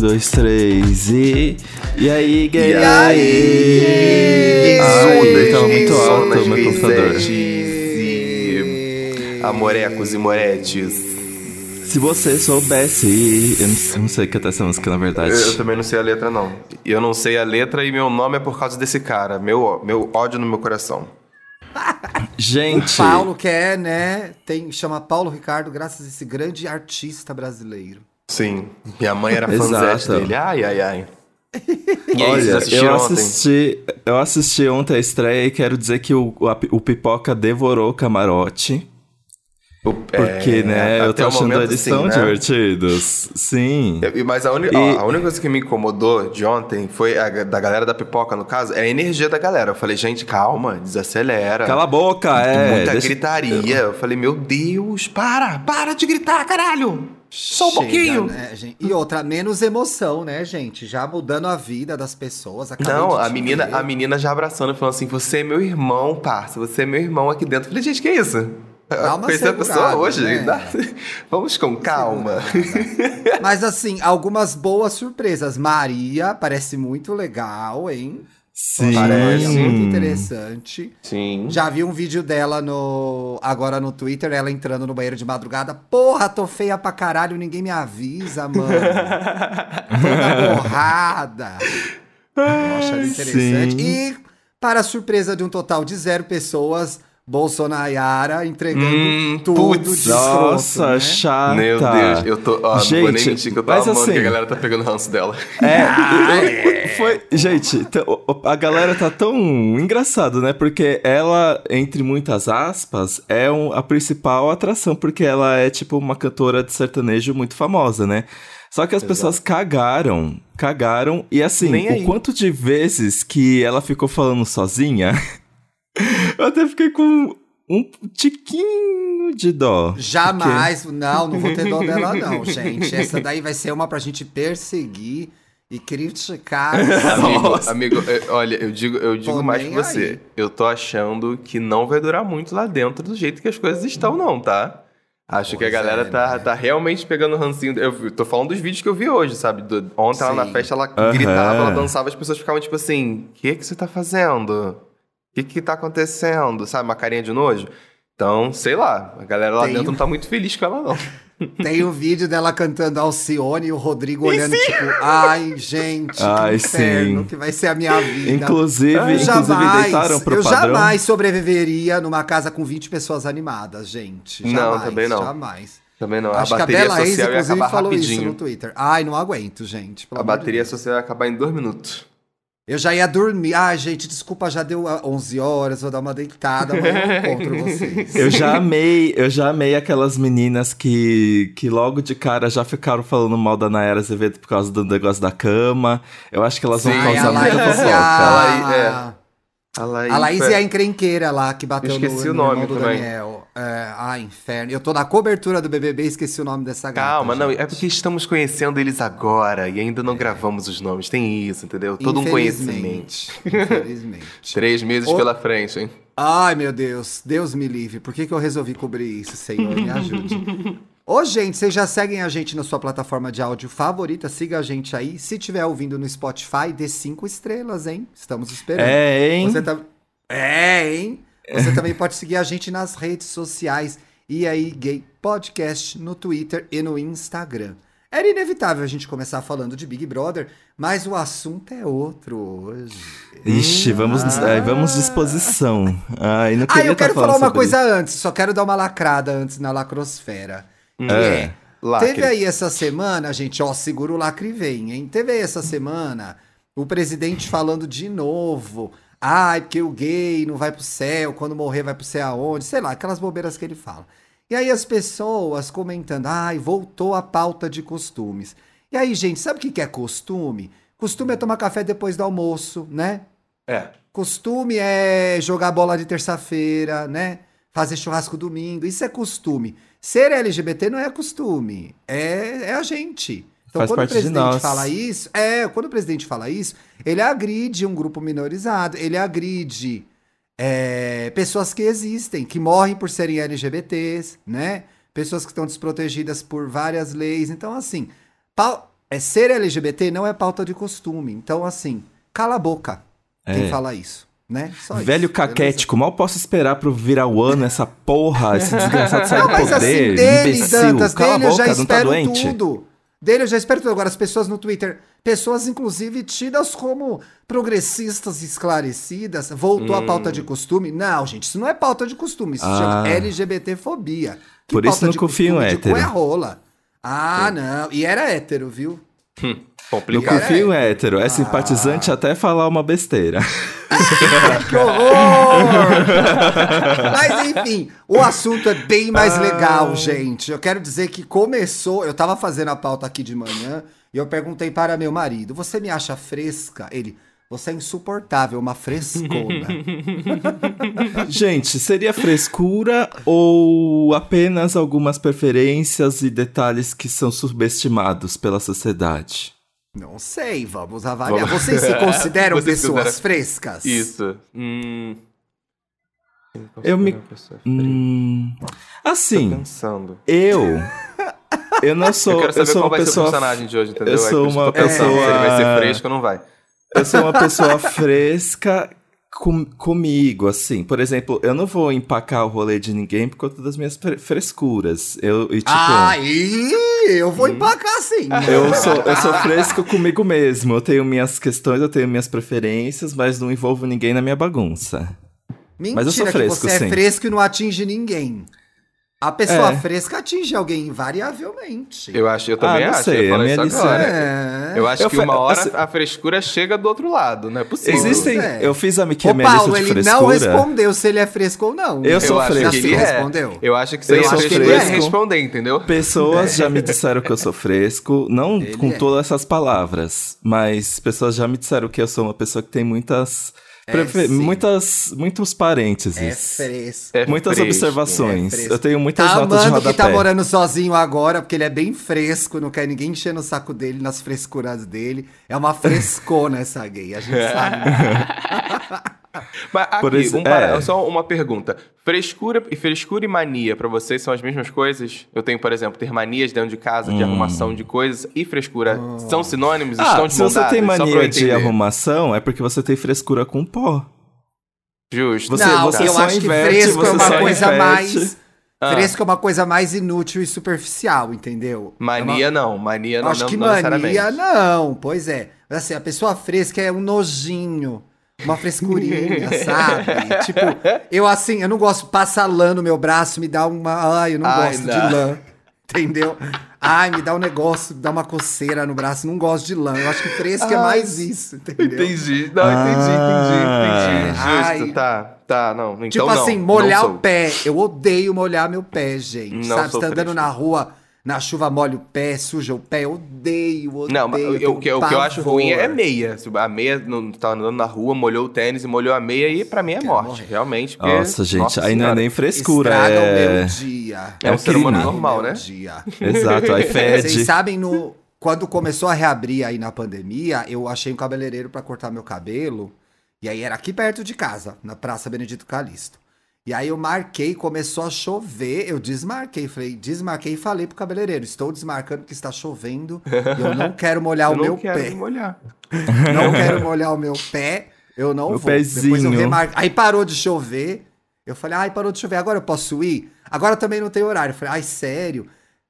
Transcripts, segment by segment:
dois, três e. E aí, gay? E aí? Ai, tava muito alto o meu computador. e Amorecos e moretes. Se você soubesse. Eu não, eu não sei cantar essa música, na verdade. Eu, eu também não sei a letra, não. E Eu não sei a letra e meu nome é por causa desse cara. Meu, meu ódio no meu coração. Gente. Paulo que é, né? Tem, chama Paulo Ricardo, graças a esse grande artista brasileiro. Sim. Minha mãe era fãzete dele. Ai, ai, ai. E aí, Olha, eu assistiram ontem? assisti, eu assisti ontem a estreia e quero dizer que o, o, a- o Pipoca devorou o camarote. O- Porque, é, né, eu tô o achando momento, eles sim, tão né? divertidos. Sim. E- Mas a, uni- E- ó, a única coisa que me incomodou de ontem foi a, da galera da pipoca, no caso, é a energia da galera. Eu falei, gente, calma, desacelera. Cala a boca, é. Muita deixa- gritaria. Eu falei, meu Deus, para, para de gritar, caralho! Só um Chega, pouquinho. né? E outra, menos emoção, né, gente? Já mudando a vida das pessoas. Não, a menina, ver. a menina já abraçando, falando assim: você é meu irmão, parça, você é meu irmão aqui dentro. Eu falei, gente, que isso? Dá uma Conhecer a pessoa hoje? né? Dá- Vamos com calma. Mas assim, algumas boas surpresas. Maria parece muito legal, hein? Sim. Parece. Maria, muito interessante. Sim. Já vi um vídeo dela no agora no Twitter, ela entrando no banheiro de madrugada. Porra, tô feia pra caralho, ninguém me avisa, mano. Toda borrada. Eu achando interessante. Sim. E, para a surpresa de um total de zero pessoas, Bolsonaro entregando Hum, tudo putz. de Nossa, né? chata. Meu Deus, eu tô. Ó, não vou nem Gente, mentir que eu amando assim- que a galera tá pegando ranço dela. É, foi. Gente, a galera tá tão engraçado, né? Porque ela, entre muitas aspas, é um- a principal atração, porque ela é tipo uma cantora de sertanejo muito famosa, né? Só que as pessoas cagaram, cagaram, e assim, Nem aí. o quanto de vezes que ela ficou falando sozinha, eu até fiquei com um tiquinho de dó. Jamais, não, não vou ter dó dela, não, gente. Essa daí vai ser uma pra gente perseguir e criticar. Amigo, amigo, olha, eu digo, eu digo mais que você. aí. Eu tô achando que não vai durar muito lá dentro do jeito que as coisas estão, não, tá? Acho que a Pois galera é, tá, né? tá realmente pegando rancinho. Eu tô falando dos vídeos que eu vi hoje, sabe? Do- ontem ela na Sim. festa, ela Aham. gritava, ela dançava, as pessoas ficavam tipo assim: o que, que você tá fazendo? O que, tá acontecendo? Sabe? Uma carinha de nojo. Então, sei lá, a galera lá Tem dentro um- não tá muito feliz com ela, não. Tem o vídeo dela cantando Alcione e o Rodrigo olhando, tipo, ai, gente, Ai, que inferno sim. que vai ser a minha vida. Inclusive, eu inclusive jamais, deitaram pro eu padrão. jamais sobreviveria numa casa com 20 pessoas animadas, gente. Não, Jamais, também não. Jamais. Também não. Acho a que a bateria Bela social ia inclusive, falou isso rapidinho. no Twitter. Ai, não aguento, gente. A de bateria Deus. social ia acabar em dois minutos. Eu já ia dormir. Ai, gente, desculpa, já deu ah, 11 horas, vou dar uma deitada, amanhã eu encontro vocês. Eu já amei, eu já amei aquelas meninas que, que logo de cara já ficaram falando mal da Nayara Azevedo por causa do negócio da cama. Eu acho que elas vão Sim, Ai, causar muita fofoca. É. a... Laís, A Laís foi- é a encrenqueira lá que bateu Eu esqueci no, o no nome do também. Daniel. É, ai, inferno. Eu tô na cobertura do BBB e esqueci o nome dessa gata. Calma, não, gente. é porque estamos conhecendo eles agora e ainda não gravamos os nomes. Tem isso, entendeu? Todo um conhecimento. Infelizmente. Três meses Ô- pela frente, hein? Ai, meu Deus. Deus me livre. Por que, que eu resolvi cobrir isso, Senhor? Me ajude. Ô, gente, vocês já seguem a gente na sua plataforma de áudio favorita? Siga a gente aí. Se estiver ouvindo no Spotify, dê cinco estrelas, hein? Estamos esperando. É, hein? Você tá... É, hein? Você também pode seguir a gente nas redes sociais. E aí, Gay Podcast no Twitter e no Instagram. Era inevitável a gente começar falando de Big Brother, mas o assunto é outro hoje. Ixi, vamos, ai, vamos disposição. Ai, não Ah, queria eu tá quero falar uma coisa antes, só quero dar uma lacrada antes na lacrosfera. Que É. é, Lacre. teve aí essa semana, gente, ó, segura o lacre e vem, hein? Teve aí essa semana o presidente falando de novo. Ai, porque o gay não vai pro céu, quando morrer vai pro céu aonde? Sei lá, aquelas bobeiras que ele fala. E aí as pessoas comentando, ai, voltou a pauta de costumes. E aí, gente, sabe o que que é costume? Costume é tomar café depois do almoço, né? É. Costume é jogar bola de terça-feira, né? Fazer churrasco domingo. Isso é costume. Ser LGBT não é costume. É, é a gente. Então, Faz quando o presidente nós. fala isso, é, quando o presidente fala isso, ele agride um grupo minorizado, ele agride é, pessoas que existem, que morrem por serem LGBTs, né? Pessoas que estão desprotegidas por várias leis. Então, assim, pau- é ser LGBT não é pauta de costume. Então, assim, cala a boca quem É. fala isso, né? Só isso, Velho beleza? caquético, mal posso esperar pro virar o ano essa porra, esse desgraçado sair do mas poder, assim, dele, imbecil. Dantas, Cala a dele eu já boca, não tá doente? tudo. Dele eu já espero. Agora, as pessoas no Twitter, pessoas inclusive tidas como progressistas esclarecidas, voltou a pauta de costume. Não, gente, isso não é pauta de costume, isso Ah. chama LGBTfobia. Que Por isso não de confio em hétero. é rola. Ah, não. E era hétero, viu? Não Complicado. confio em hétero, Ah. é simpatizante até falar uma besteira. Que horror! Mas enfim, o assunto é bem mais legal, gente. Eu quero dizer que começou. Eu tava fazendo a pauta aqui de manhã e eu perguntei para meu marido: Você me acha fresca? Ele. Você é insuportável, uma frescona. Gente, seria frescura ou apenas algumas preferências e detalhes que são subestimados pela sociedade? Não sei, vamos avaliar. Vamos- Vocês se consideram Vocês pessoas consideram- frescas? Isso. Hum. Eu me- pessoa. Hum, Tô assim, pensando. eu. Eu não sou. eu quero Eu, saber sou qual uma vai ser o pessoa. personagem de hoje, entendeu? eu É sou que uma tô pensando se ele vai ser pessoa- fresco ou não vai. Eu sou uma pessoa fresca com- comigo, assim. Por exemplo, eu não vou empacar o rolê de ninguém por conta das minhas fre- frescuras. Eu, e, tipo, Ah, e eu vou empacar sim. eu, sou, eu sou fresco comigo mesmo. Eu tenho minhas questões, eu tenho minhas preferências, mas não envolvo ninguém na minha bagunça. Mentira Mas eu sou fresco, que você sim. é fresco e não atinge ninguém. A pessoa É. fresca atinge alguém invariavelmente. Eu acho, eu também Ah, não acho. sei, eu a minha isso lição agora. É. Eu acho Eu que uma hora assim- a frescura chega do outro lado, não é possível. Existem. é. Eu fiz a, que a Ô, minha Paulo, lista de ele frescura. não respondeu se ele é fresco ou não. Eu sou fresco. que ele Já é. respondeu? Eu acho que você que ele fresco. ia responder, entendeu? Pessoas já me disseram que eu sou fresco, não Ele com é. todas essas palavras, mas pessoas já me disseram que eu sou uma pessoa que tem muitas. É, muitas muitos parênteses. É fresco. É Muitas fresco. observações. é fresco. eu tenho muitas Tá notas de amando que rodapé. tá morando sozinho agora, porque ele é bem fresco, não quer ninguém enchendo o saco dele nas frescuras dele. É uma frescona essa gay, a gente sabe. Mas aqui, um para- é. só uma pergunta. Frescura e frescura e mania pra vocês são as mesmas coisas? Eu tenho, por exemplo, ter manias dentro de casa, de arrumação de coisas e frescura são sinônimos? Ah, estão de se você tem mania de arrumação, é porque você tem frescura com pó. Justo. Você- não, você eu só acho que inverte, fresco é uma coisa inverte. mais. Ah. Fresco é uma coisa mais inútil e superficial, entendeu? É uma- Mania não, mania Eu não, acho não, que não mania não, pois é. Mas assim, a pessoa fresca é um nojinho, uma frescurinha, sabe? Tipo, eu assim, eu não gosto de passar lã no meu braço, me dá uma. Ai, eu não Ai, gosto não. de lã. Entendeu? Ai, me dá um negócio, dá uma coceira no braço, não gosto de lã. Eu acho que fresco é Ai, mais isso, entendeu? Entendi. Não, Ah. entendi, entendi, entendi. Ai. Justo, tá, tá, não. Então Tipo não, assim, molhar o pé. Eu odeio molhar meu pé, gente. Não sabe? Você tá andando fresco. na rua, na chuva molha o pé, suja o pé. Eu odeio, odeio. Não, mas eu- tenho o, que, o que eu acho ruim é meia. Se A meia não tá andando na rua, molhou o tênis e molhou a meia e pra mim é morte, realmente. porque- Nossa, gente, Nossa aí não é nem frescura, Estraga o é. meu dia. É um ser humano normal, O meu né? Dia. Exato, aí Vocês fede. sabem, no, quando começou a reabrir aí na pandemia, eu achei um cabeleireiro pra cortar meu cabelo. E aí era aqui perto de casa, na Praça Benedito Calixto. E aí eu marquei, começou a chover, eu desmarquei, falei, desmarquei e falei pro cabeleireiro, estou desmarcando que está chovendo e eu não quero molhar o não meu quero pé. me molhar. Não quero molhar o meu pé, eu não Meu vou. Depois eu pezinho. remarquei. Aí parou de chover. Eu falei, ai, parou de chover, agora eu posso ir? Agora também não tem horário. Eu falei, ai, sério?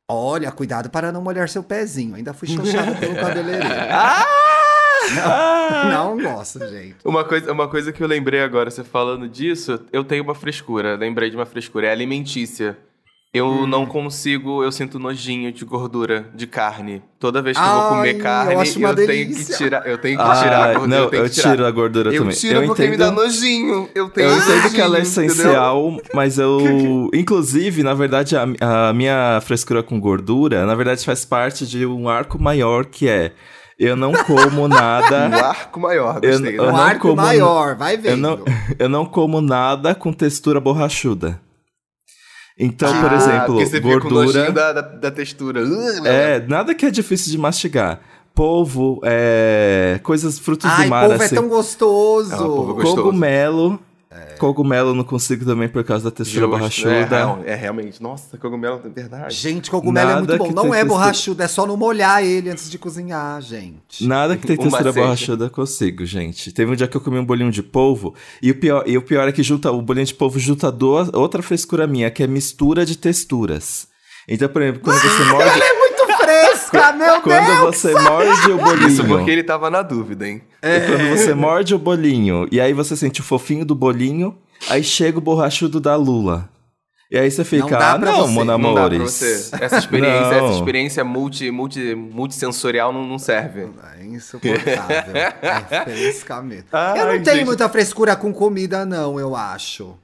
Olha, cuidado para não molhar seu pezinho. Ainda fui xoxado pelo cabeleireiro. Não, não gosto, gente. Uma coisa, uma coisa que eu lembrei agora, você falando disso, eu tenho uma frescura, lembrei de uma frescura, é alimentícia. Eu Hum. não consigo, eu sinto nojinho de gordura, de carne. Toda vez que eu vou Ai, comer eu carne, acho uma tenho que tirar, eu tenho que Ah, tirar a gordura, não, eu eu tiro a gordura eu também. tiro eu porque entendo, me dá nojinho. Eu tenho Eu entendo que ela é nojinho, entendeu? essencial, mas eu. Inclusive, na verdade, a, a minha frescura com gordura, na verdade, faz parte de um arco maior que é. Eu não como Um nada. arco maior, Eu- gostei. eu Um né? não arco como- maior, vai vendo. Eu não, eu não como nada com textura borrachuda. Então, por Ah, exemplo, porque você fica com gordura. nojinho da, da, da textura. Uh, É, nada que é difícil de mastigar. Polvo, é, coisas, frutos Ai, do mar, povo assim. é tão gostoso. Ah, polvo é gostoso. Cogumelo. Cogumelo eu não consigo também por causa da textura Justo, borrachuda. É, é realmente. Nossa, cogumelo é verdade. Gente, cogumelo é Nada muito bom. Não é textura- borrachudo, é só não molhar ele antes de cozinhar, gente. Nada que tem textura borrachuda eu consigo, gente. Teve um dia que eu comi um bolinho de polvo e o pior, e o pior é que junta, o bolinho de polvo junta duas, outra frescura minha, que é mistura de texturas. Então, por exemplo, quando você morde, É meu quando Deus! você morde o bolinho, Isso porque ele tava na dúvida, hein? quando você morde o bolinho e aí você sente o fofinho do bolinho, aí chega o borrachudo da lula. E aí você fica, Não dá ah, pra não, você, Mon Não dá pra Amores. você. Essa experiência, Não. essa experiência multi, multi, multissensorial não, não serve. É insuportável. é. Ai, eu não tenho gente. muita frescura com comida, não, eu acho.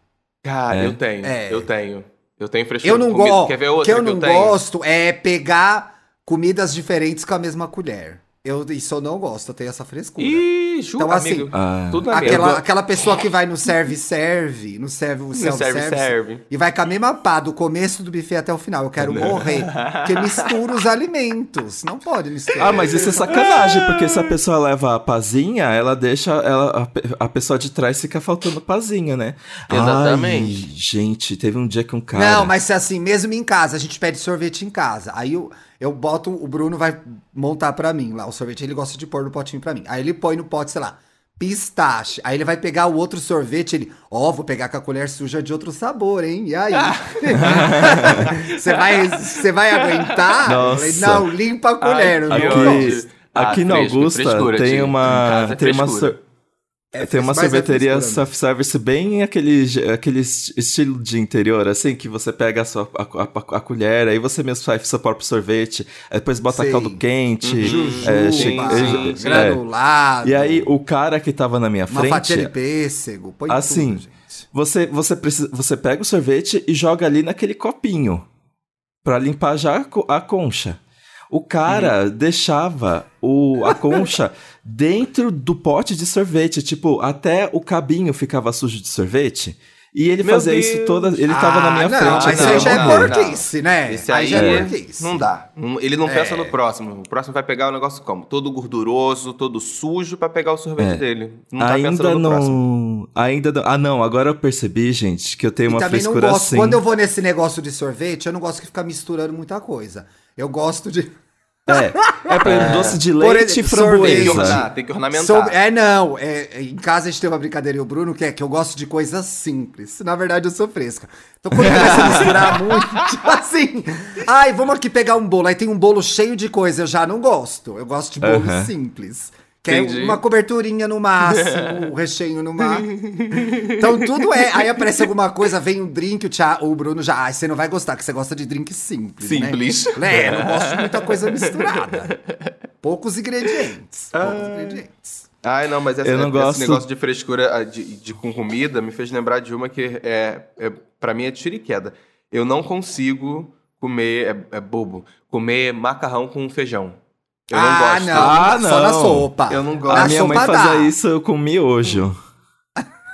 Cara, É. eu tenho. É. Eu tenho. Eu tenho frescura. Eu não com comida. gosto. Quer ver O outra que eu não tenho? gosto é pegar comidas diferentes com a mesma colher. Eu, isso eu não gosto, eu tenho essa frescura. Ih, juro, Então, assim, amigo. Ah. Tudo Aquela, mesma. aquela pessoa que vai no serve-serve, no serve o No self-service, serve-serve. e vai com a mesma pá do começo do buffet até o final. Eu quero morrer. Porque mistura os alimentos. Não pode misturar. Ah, mas isso é sacanagem, porque se a pessoa leva a pazinha, ela deixa. Ela, a, a pessoa de trás fica faltando pazinha, né? Exatamente. Ai, gente, teve um dia que um cara. Não, mas se assim, mesmo em casa, a gente pede sorvete em casa. Aí eu, eu boto, o Bruno vai montar pra mim lá o sorvete, ele gosta de pôr no potinho pra mim. Aí ele põe no pote, sei lá, pistache. Aí ele vai pegar o outro sorvete, ele, ó, vou pegar com a colher suja de outro sabor, hein? E aí? Você vai, você vai aguentar? Nossa. não, limpa a colher. Ai. Deus. Aqui, Ah, aqui na fresco, Augusta tem. Em uma. é tem uma, frescura. sor- É tem uma é sorveteria self-service bem aquele, aquele estilo de interior, assim, que você pega a, sua, a, a- a colher, aí você mesmo faz seu próprio sorvete, aí depois bota Sei. caldo quente, Jujuba, é, sim, é, é. granulado. E aí o cara que tava na minha uma frente. fatia de pêssego. Põe Assim, tudo, gente. Você, você, precisa, você pega o sorvete e joga ali naquele copinho pra limpar já a concha. O cara Uhum. deixava o, a concha dentro do pote de sorvete, tipo, até o cabinho ficava sujo de sorvete. E ele Meu fazia Deus. isso toda. Ele tava na minha Ah, não, frente. Mas assim, isso aí já é porquice, né? Esse aí, já é é- porquice. não dá. Ele não pensa É. no próximo. O próximo vai pegar o negócio como? Todo gorduroso, todo sujo pra pegar o sorvete É. dele. Não tá ainda pensando no próximo. não. Ainda não. Ah, não. Agora eu percebi, gente, que eu tenho E uma também não frescura gosto. assim. Quando eu vou nesse negócio de sorvete, eu não gosto que ficar misturando muita coisa. Eu gosto de. É, é pra doce de Por leite e exemplo, framboesa. Tem que sorvete. ornar, tem que ornamentar. Sobre- É, não. é- em casa a gente tem uma brincadeira, e o Bruno, que é que eu gosto de coisas simples. Na verdade, eu sou fresca. Então, quando começa a misturar muito, tipo assim. Ai, vamos aqui pegar um bolo. Aí tem um bolo cheio de coisa. Eu já não gosto. Eu gosto de bolo simples. Que é Entendi. uma coberturinha no máximo, o recheio no máximo. Então tudo é. Aí aparece alguma coisa, vem um drink, o, Tia, o Bruno já. Ai, você não vai gostar, que você gosta de drink simples. né?" Simples. É, não gosto de muita coisa misturada. Poucos ingredientes. Poucos ingredientes. Ai, não, mas essa, esse gosto- negócio de frescura ah, de, de- com comida me fez lembrar de uma que é, é para mim é tiro e queda. Eu não consigo comer, é, é bobo, comer macarrão com feijão. Eu não ah, gosto. não. Ah, Só na não. sopa. Eu não gosto. Na A minha mãe fazia isso com miojo.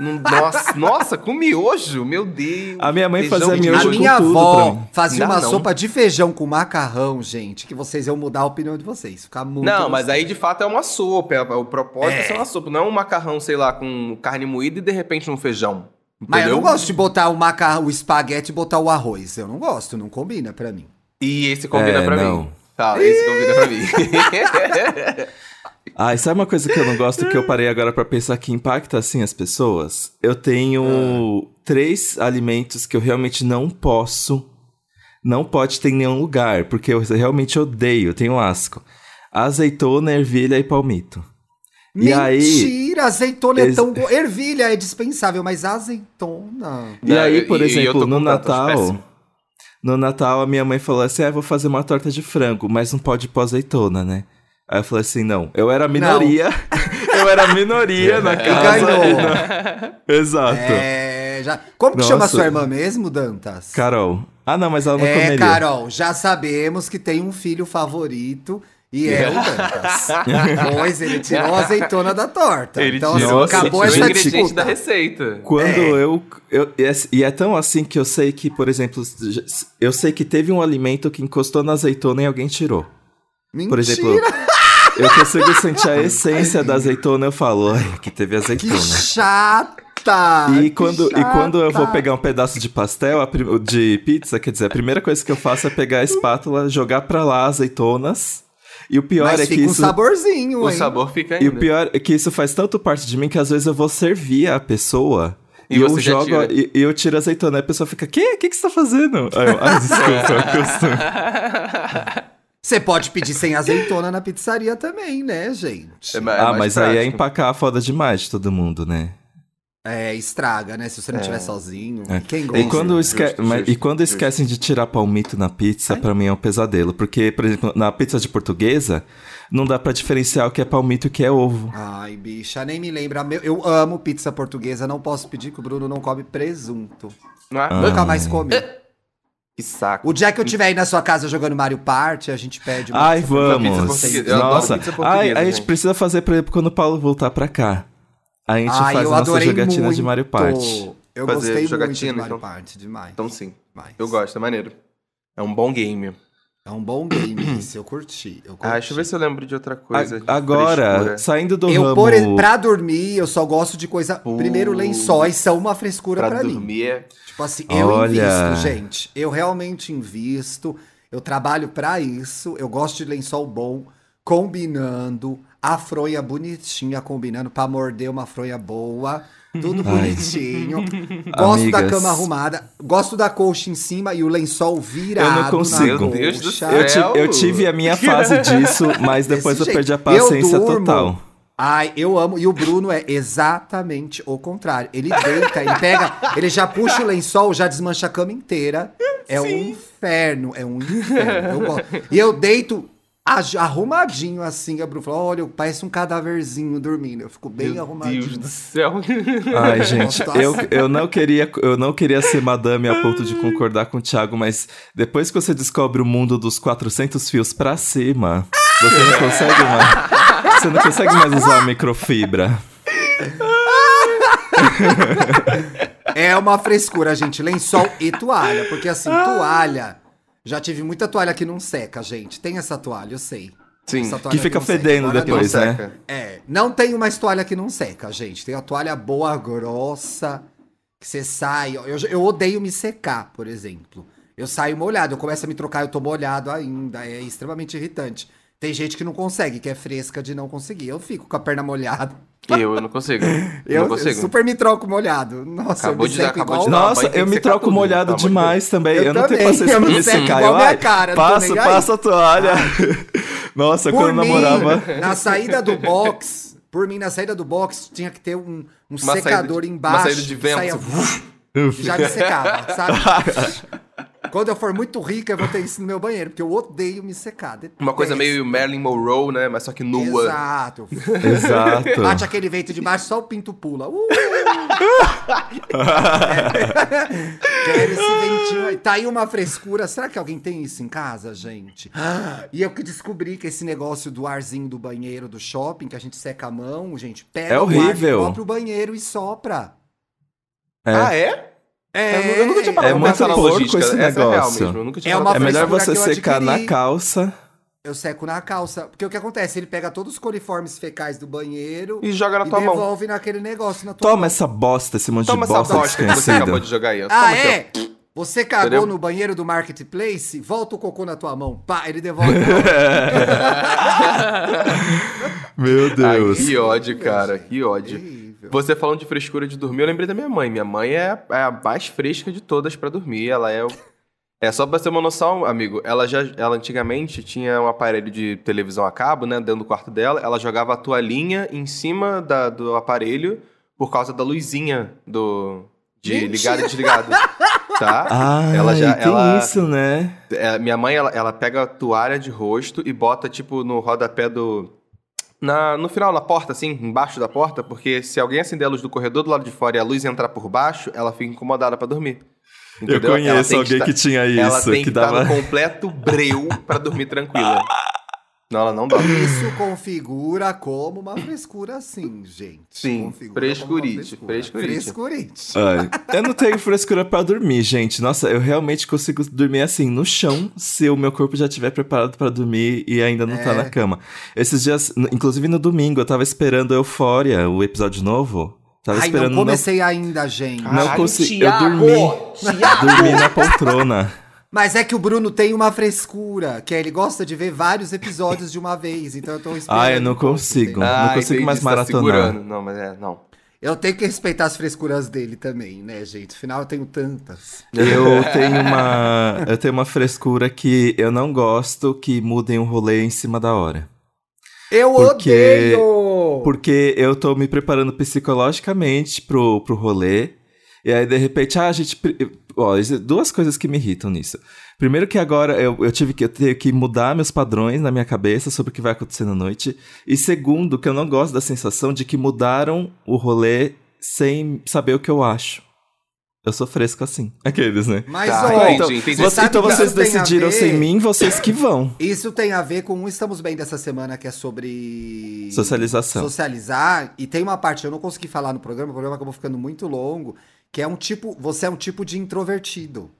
Não- nossa, nossa, com miojo, meu Deus. A minha mãe Feijão fazia A miojo com minha tudo pra avó mim. fazia Não, uma não. sopa de feijão com macarrão, gente, que vocês iam mudar a opinião de vocês. Ficar muito. Não, mas aí de fato é uma sopa. é- O propósito é, É. ser uma sopa. Não é um macarrão, sei lá, com carne moída e de repente um feijão. Mas eu entendeu? não gosto de botar o macarrão, o espaguete e botar o arroz. Eu não gosto, não combina pra mim. E esse combina É, pra não. mim. Tá, esse combina pra mim. Ai, sabe uma coisa que eu não gosto que eu parei agora pra pensar que impacta assim as pessoas? Eu tenho três alimentos que eu realmente não posso, não pode ter em nenhum lugar, porque eu realmente odeio, tenho asco. Azeitona, ervilha e palmito. E aí, Mentira, azeitona é tão boa. Ervilha é dispensável, mas azeitona. e aí, por eu exemplo, no Natal, péssimo. No Natal a minha mãe falou assim: "Ah, vou fazer uma torta de frango, mas não pode pôr azeitona, né?" Aí eu falei assim: "Não, eu era minoria. eu era minoria na casa." ganhou. Exato. É, já... Como que chama Nossa. sua irmã mesmo, Dantas? Carol. Ah, não, mas ela não é, comeria. Carol, já sabemos que tem um filho favorito e é o Dantas. pois ele tirou a azeitona da torta. Ele então, tirou, assim, acabou ele tirou essa o ingrediente disputa. da receita. Quando É. eu, eu. e é- E é tão assim que eu sei que, por exemplo, eu sei que teve um alimento que encostou na azeitona e alguém tirou. Mentira! Por exemplo, eu consigo sentir a essência da azeitona, eu falo, ai, aqui teve Que azeitona. chato! chata! E que quando, e chata. quando eu vou pegar um pedaço de pastel, de pizza, quer dizer, a primeira coisa que eu faço é pegar a espátula, jogar pra lá azeitonas. E o pior Mas é fica que um isso. saborzinho, O hein? sabor fica E ainda. o pior é que isso faz tanto parte de mim que às vezes eu vou servir a pessoa. E E, eu jogo e, e eu tiro a azeitona. Aí a pessoa fica, que? O que, que você tá fazendo? Aí eu, ah, desculpa, é. Você pode pedir sem azeitona na pizzaria também, né, gente? É é ah, mas aí é prático. empacar a foda demais de todo mundo, né? É, estraga, né? Se você não estiver sozinho. Quem gosta? É. E quando, esque... justo, mas- justo, e quando esquecem de tirar palmito na pizza, pra mim é um pesadelo. Porque, por exemplo, na pizza de portuguesa, não dá pra diferenciar o que é palmito e o que é ovo. Ai, bicha, nem me lembra. Eu amo pizza portuguesa, não posso pedir que o Bruno não come presunto. Não é? Nunca mais comi. Que saco. O dia que eu tiver aí na sua casa jogando Mario Party, a gente pede uma Ai, pizza portuguesa. pizza vamos. Nossa. Ai, a gente gente. precisa fazer, por exemplo, quando o Paulo voltar pra cá. A gente Ai, faz a eu nossa adorei jogatina muito. de Mario Party. Eu Fazer gostei muito jogatina, de Mario então. Party, demais. Então sim, demais. eu gosto, é maneiro. É um bom game. É um bom game esse, eu curti. Eu curti. Ah, deixa eu ver se eu lembro de outra A- coisa. agora, Frescura. saindo do Eu, ramo... por, pra dormir, eu só gosto de coisa. Pô. Primeiro, lençóis são uma frescura pra, pra mim. dormir é... Tipo assim, eu Olha. invisto, gente. Eu realmente invisto. Eu trabalho pra isso. Eu gosto de lençol bom, combinando. A fronha bonitinha, combinando pra morder uma fronha boa. Tudo bonitinho. Gosto da Amigas. cama arrumada. Gosto da colcha em cima e o lençol virado. Eu não consigo. Na Meu Deus do céu. Eu, ti- eu tive a minha fase disso, mas depois Desse eu perdi a paciência total. Ai, eu amo. E o Bruno é exatamente o contrário. Ele deita, ele pega, ele já puxa o lençol, já desmancha a cama inteira. É um inferno, é um inferno. Eu. E eu deito arrumadinho assim. A Bruno falou: olha, parece um cadáverzinho dormindo. Eu fico bem Meu arrumadinho. Deus do céu. Ai, gente, eu, eu, não queria, eu não queria ser madame a ponto de concordar com o Thiago, mas depois que você descobre o mundo dos 400 fios pra cima, você não consegue mais. Você não consegue mais usar a microfibra. É uma frescura, gente. Lençol e toalha. Porque assim, toalha. Já tive muita toalha que não seca, gente. Tem essa toalha, eu sei. Sim, que fica não seca. fedendo Toalha depois, não né? seca. É, não tem mais toalha que não seca, gente. Tem a toalha boa, grossa, que você sai. Eu, eu odeio me secar, por exemplo. Eu saio molhado, eu começo a me trocar, eu tô molhado ainda. É extremamente irritante. Tem gente que não consegue, que é fresca de não conseguir. Eu fico com a perna molhada. Eu, eu não consigo. Eu, não consigo. eu super me troco molhado. Nossa, Acabou eu me de dar- acabou igual... de dar Nossa, eu me troco tudo, molhado demais também. Eu, Eu não tenho também, paciência eu pra Eu, minha ai, cara, passa, passa a toalha. Nossa, Por quando eu mim, namorava. na saída do box, por mim, na saída do box, tinha que ter um, um secador de- embaixo. uma saída de que vento, assim, já me secava, sabe? Quando eu for muito rica, eu vou ter isso no meu banheiro, porque eu odeio me secar. Uma coisa detesto. meio Marilyn Monroe, né? Mas só que nua. Exato. Exato. Bate aquele vento de baixo, só o pinto pula. Uh! Quero esse ventinho aí. Tá aí uma frescura. Será que alguém tem isso em casa, gente? E eu que descobri que esse negócio do arzinho do banheiro do shopping, que a gente seca a mão, gente, pega É o ar horrível. do próprio banheiro e sopra. É. Ah, é? É, Eu nunca tinha parado É muito logística. esse Essa é real negócio. mesmo. Eu nunca tinha É uma É pra melhor você secar na calça. Eu seco na calça. Porque o que acontece? Ele pega todos os coliformes fecais do banheiro E joga na tua mão. devolve naquele negócio na tua Toma mão. essa bosta, esse monte Toma de essa bosta bosta que você acabou de jogar aí. Ah, é? Você cagou Entendeu? no banheiro do Marketplace? Volta o cocô na tua mão. Pá, ele devolve. Meu ó. Ai, Deus. que ódio, cara. Que ódio. Terrível. Você falando de frescura de dormir, eu lembrei da minha mãe. Minha mãe é, é a mais fresca de todas pra dormir. Ela é. o- É só pra ter uma noção, amigo. Ela já, ela antigamente tinha um aparelho de televisão a cabo, né, dentro do quarto dela. Ela jogava a toalhinha em cima da- do aparelho por causa da luzinha do de ligado e desligado, tá? Ah, Ela já- tem ela- isso, né? É, minha mãe, ela, ela pega a toalha de rosto e bota, tipo, no rodapé do. Na, no final, na porta, assim, embaixo da porta, porque se alguém acender a luz do corredor do lado de fora e a luz entrar por baixo, ela fica incomodada pra dormir. Eu Entendeu? Ela conheço alguém tá- que tinha Ela isso, tem que que estar dava. no completo breu pra dormir tranquila. Não, ela não dorme. Isso configura como uma frescura, sim, gente. Sim, Configura frescurite, frescurite. Frescurite. Ai, eu não tenho frescura pra dormir, gente. Nossa, eu realmente consigo dormir assim, no chão, se o meu corpo já estiver preparado pra dormir e ainda não tá É. na cama. Esses dias, inclusive no domingo, eu tava esperando Euphoria, o episódio novo. Tava Ai, esperando. não comecei ainda, gente. Não, consegui. Eu dormi. Dormi na poltrona. Mas é que o Bruno tem uma frescura, que é, ele gosta de ver vários episódios de uma vez, então eu tô esperando. Ah, eu não um consigo. entendeu? Não consigo entendi, mais tá maratonar. segurando. Não, mas é, não. Eu tenho que respeitar as frescuras dele também, né, gente? Afinal, eu tenho tantas. Eu tenho uma. Eu tenho uma frescura que eu não gosto que mudem o rolê em cima da hora. Eu Porque- odeio! Porque eu tô me preparando psicologicamente pro, pro rolê. E aí, de repente, ah, a gente. Ó, duas coisas que me irritam nisso. Primeiro que agora eu, eu tive que eu tenho que mudar meus padrões na minha cabeça sobre o que vai acontecer na noite. E segundo, que eu não gosto da sensação de que mudaram o rolê sem saber o que eu acho. Eu sou fresco assim. Aqueles, né? Mas, Tá, ó, então, entendi. você então vocês decidiram ver- sem mim, vocês que vão. Isso tem a ver com o Estamos Bem dessa semana, que é sobre... Socialização. Socializar. E tem uma parte, eu não consegui falar no programa, o programa acabou ficando muito longo, que é um tipo... Você é um tipo de introvertido.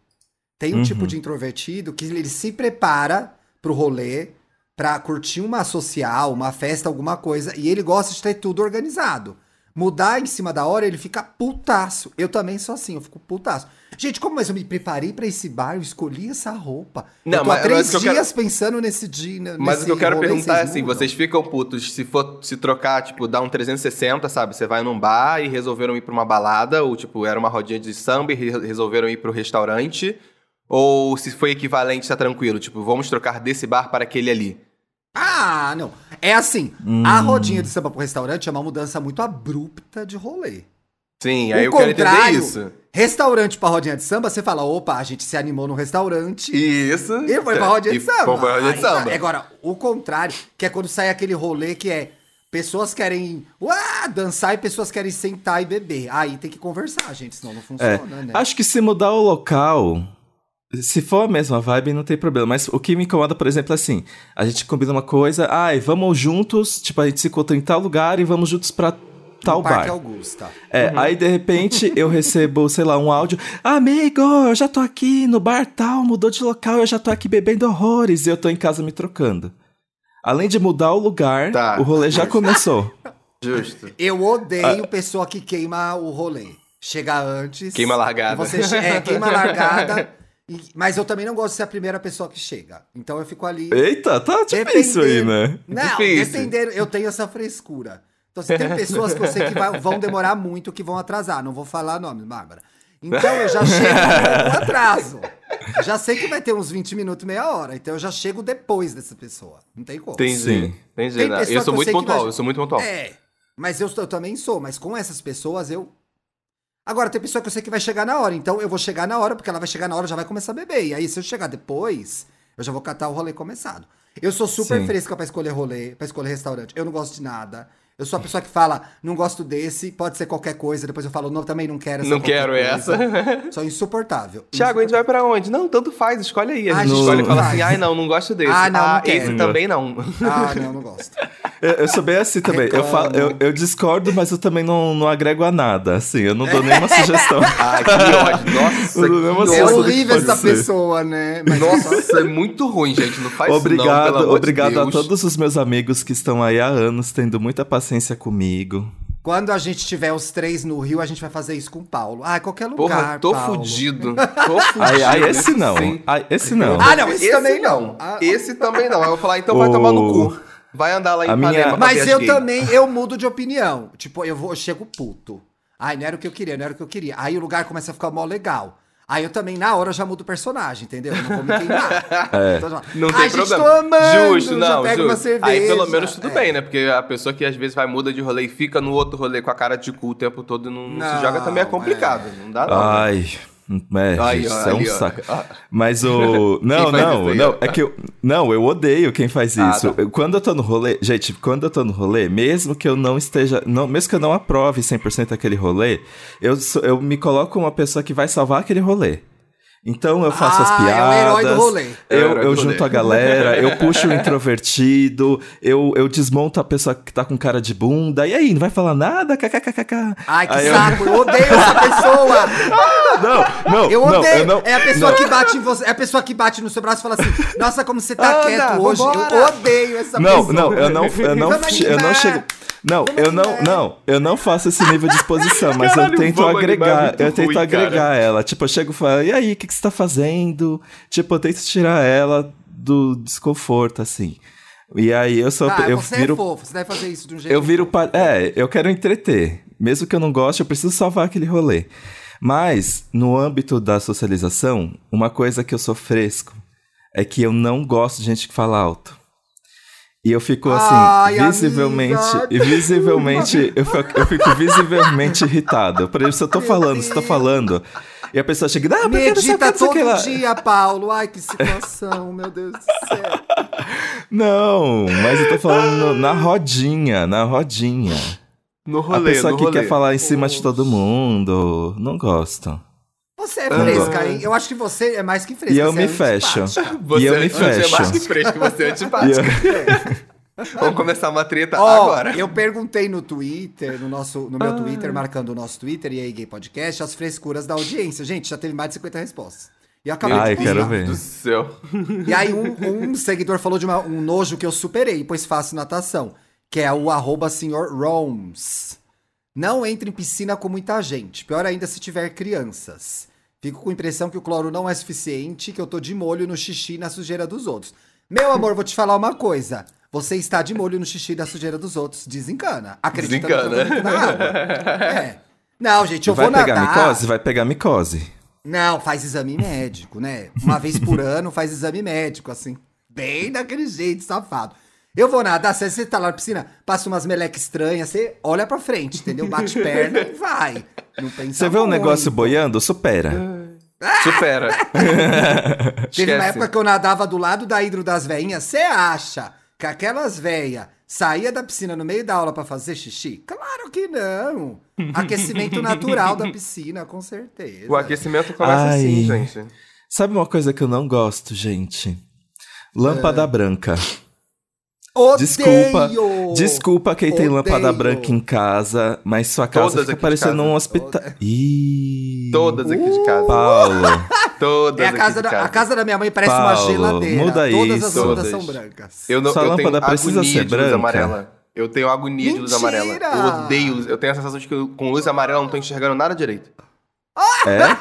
Tem um Uhum. tipo de introvertido que ele se prepara pro rolê, pra curtir uma social, uma festa, alguma coisa, e ele gosta de ter tudo organizado. Mudar em cima da hora, ele fica putaço. Eu também sou assim, eu fico putaço. Gente, como mas eu me preparei pra esse bar, eu escolhi essa roupa. Não, eu tô há mas- três mas dias quero- pensando nesse dia. Mas nesse o que eu quero perguntar é assim, vocês ficam putos se for se trocar, tipo, dar um 360, sabe? Você vai num bar e resolveram ir pra uma balada, ou tipo, era uma rodinha de samba e re- resolveram ir pro restaurante, ou se foi equivalente, tá tranquilo, tipo, vamos trocar desse bar para aquele ali. Ah, não. É assim, Hum. a rodinha de samba pro restaurante é uma mudança muito abrupta de rolê. Sim, aí O eu quero entender contrário, isso. Restaurante pra rodinha de samba, você fala, opa, a gente se animou no restaurante. Isso. E foi pra rodinha de E samba. Foi pra rodinha de Aí, samba. Agora, o contrário, que é quando sai aquele rolê que é pessoas querem uá, dançar e pessoas querem sentar e beber. Aí tem que conversar, gente, senão não É, funciona, né? acho que se mudar o local, se for a mesma vibe, não tem problema. Mas o que me incomoda, por exemplo, é assim: a gente combina uma coisa, ai, vamos juntos, tipo, a gente se encontra em tal lugar e vamos juntos pra tal No Parque bar. Augusta. É, aí de repente eu recebo, sei lá, um áudio: Amigo, eu já tô aqui no bar tal, mudou de local, eu já tô aqui bebendo horrores e eu tô em casa me trocando. Além de mudar o lugar, Tá. o rolê já começou. Justo. Eu Ah. odeio pessoa que queima o rolê. Chega antes. Queima a largada. Você che- é, queima a largada. e- mas eu também não gosto de ser a primeira pessoa que chega. Então eu fico ali. Eita, tá difícil aí, né? Não, Difícil. dependendo. Eu tenho essa frescura. Então, se tem pessoas que eu sei que vai- vão demorar muito, que vão atrasar. Não vou falar nomes, Bárbara. Então eu já chego com atraso. Já sei que vai ter uns 20 minutos, meia hora. Então eu já chego depois dessa pessoa. Não tem como. Entendi. Sim. Entendi. Tem pessoa Eu sou muito pontual, vai- eu sou muito pontual. É, mas eu, eu também sou, mas com essas pessoas eu. Agora, tem pessoa que eu sei que vai chegar na hora, então eu vou chegar na hora, porque ela vai chegar na hora já vai começar a beber. E aí, se eu chegar depois, eu já vou catar o rolê começado. Eu sou super Sim. fresca pra escolher rolê, pra escolher restaurante. Eu não gosto de nada. Eu sou a pessoa que fala, não gosto desse, pode ser qualquer coisa. Depois eu falo, não, também não quero essa Não quero coisa. essa. Sou insuportável. Tiago, a gente vai pra onde? Não, tanto faz, escolhe aí. A Ai, gente gente, escolhe e fala assim, ai não, não gosto desse. Ah, não, não esse quero. também não. Ah, não, não gosto. Eu, eu sou bem assim também. Eu, falo, eu, eu discordo, mas eu também não, não agrego a nada. Assim, eu não dou nenhuma sugestão. Ai, que ódio. Nossa, Eu não que sei É horrível essa ser. pessoa, né? Mas Nossa, é muito ruim, gente. Não faz isso não, obrigado, pelo amor obrigado de a todos os meus amigos que estão aí há anos tendo muita paciência comigo. Quando a gente tiver os três no Rio, a gente vai fazer isso com o Paulo. Ah, qualquer lugar. Porra, tô Paulo. fudido. Tô fudido. Ai, ai, esse não. Ai, esse não. Ah, não, esse, também não. não. Ah, Esse também não. Aí eu vou falar, então vai tomar no cu. Vai andar lá em A minha- Mas eu gay. também, eu mudo de opinião. Tipo, eu, vou, eu chego puto. Ai, não era o que eu queria, não era o que eu queria. Aí o lugar começa a ficar mó legal. Aí eu também, na hora, já mudo o personagem, entendeu? Eu não vou me queimar. É. Então, já- Não Ai, tem gente, problema. tô amando, Justo, já não, pega justo. uma cerveja. Aí pelo menos tudo É. bem, né? Porque a pessoa que às vezes vai muda de rolê e fica no outro rolê com a cara de cu o tempo todo e não, não se Não, joga também é complicado. Não dá não. né? Ai. É, Gente, ó, isso é um ali, ó. saco. Ah. Mas o. Não, não, aí, não. ó? É que eu. Não, eu odeio quem faz Ah, isso. tá. Quando eu tô no rolê. Gente, quando eu tô no rolê, mesmo que eu não esteja. Não, mesmo que eu não aprove 100% aquele rolê, eu, eu me coloco uma pessoa que vai salvar aquele rolê. Então eu faço as Ah, piadas. é o herói do rolê. É o Eu, herói eu do rolê. junto a galera, eu puxo o introvertido, eu, eu desmonto a pessoa que tá com cara de bunda. E aí, não vai falar nada? KKKKK. Ai, que Aí eu- saco, eu odeio essa pessoa. Não, não, Eu não, odeio. eu não, é a pessoa não. que bate em você. É a pessoa que bate no seu braço e fala assim: Nossa, como você tá Anda, quieto hoje. Eu odeio essa Não, pessoa. não, eu não, eu não, eu não chego. Não, eu não, não, eu não faço esse nível de exposição, mas Caralho, eu tento é agregar, eu tento ruim, agregar cara. ela. Tipo, eu chego e falo, e aí, o que, que você tá fazendo? Tipo, eu tento tirar ela do desconforto, assim. E aí eu sou, Ah, eu você viro é fofo, você deve fazer isso de um jeito. Eu viro. Pa... É, eu quero entreter. Mesmo que eu não goste, eu preciso salvar aquele rolê. Mas, no âmbito da socialização, uma coisa que eu sou fresco é que eu não gosto de gente que fala alto. E eu fico assim, Ai, visivelmente. amiga. Visivelmente. eu, fico, eu fico visivelmente irritado. Por exemplo, se eu tô falando, se eu tô falando. E a pessoa chega, ah, o que, Medita todo dia, Paulo. Ai, que situação, meu Deus do céu. Não, mas eu tô falando na rodinha, na rodinha. No A rolê, pessoa no que rolê. quer falar em cima de todo mundo. Não gosto. Você é fresca, hein? Eu acho que você é mais que fresca. E eu você me é fecho. antipática. Você, E eu me você é fecho. mais que fresco, você é E antipático. eu- Vamos começar uma treta Ó, agora. eu perguntei no Twitter, no, nosso, no meu Ah. Twitter, marcando o nosso Twitter e aí Gay Podcast, as frescuras da audiência. Gente, já teve mais de 50 respostas. E eu acabei Ai, de quero ver. do céu. E aí um, um seguidor falou de uma- um nojo que eu superei, pois faço natação, que é o arroba senhor Roms. Não entre em piscina com muita gente, pior ainda se tiver crianças. Fico com a impressão que o cloro não é suficiente, que eu tô de molho no xixi e na sujeira dos outros. Meu amor, vou te falar uma coisa. Você está de molho no xixi na sujeira dos outros. Desencana. Acredita no Desencana. tratamento da água. É. Não, gente, eu Vai vou pegar nadar. micose? Vai pegar micose. Não, faz exame médico, né? Uma vez por ano faz exame médico, assim. Bem daquele jeito, safado. Eu vou nadar, se você tá lá na piscina, passa umas meleques estranhas, você olha pra frente, entendeu? Bate perna e vai. Não pensa Você vê um muito. negócio boiando? Supera. Supera. Teve uma época que eu nadava do lado da hidro das veinhas. Você acha que aquelas veias saía da piscina no meio da aula pra fazer xixi? Claro que não. Aquecimento natural da piscina, com certeza. O aquecimento começa Ai. assim, gente. Sabe uma coisa que eu não gosto, gente? Lâmpada branca. Odeio! Desculpa. Desculpa quem tem Odeio. lâmpada branca em casa, mas sua casa Todas fica parecendo um hospital. Ih. Todas aqui de casa. Paulo. Todas É a casa, da, casa. a casa da minha mãe parece uma Paulo, geladeira. muda Todas as isso. lâmpadas Todas. são brancas. Eu, não, Sua eu lâmpada tenho precisa ser de luz branca? amarela. Eu tenho agonia de luz Mentira! amarela. Eu odeio luz. Eu tenho a sensação de que eu- com luz amarela eu não tô enxergando nada direito. É?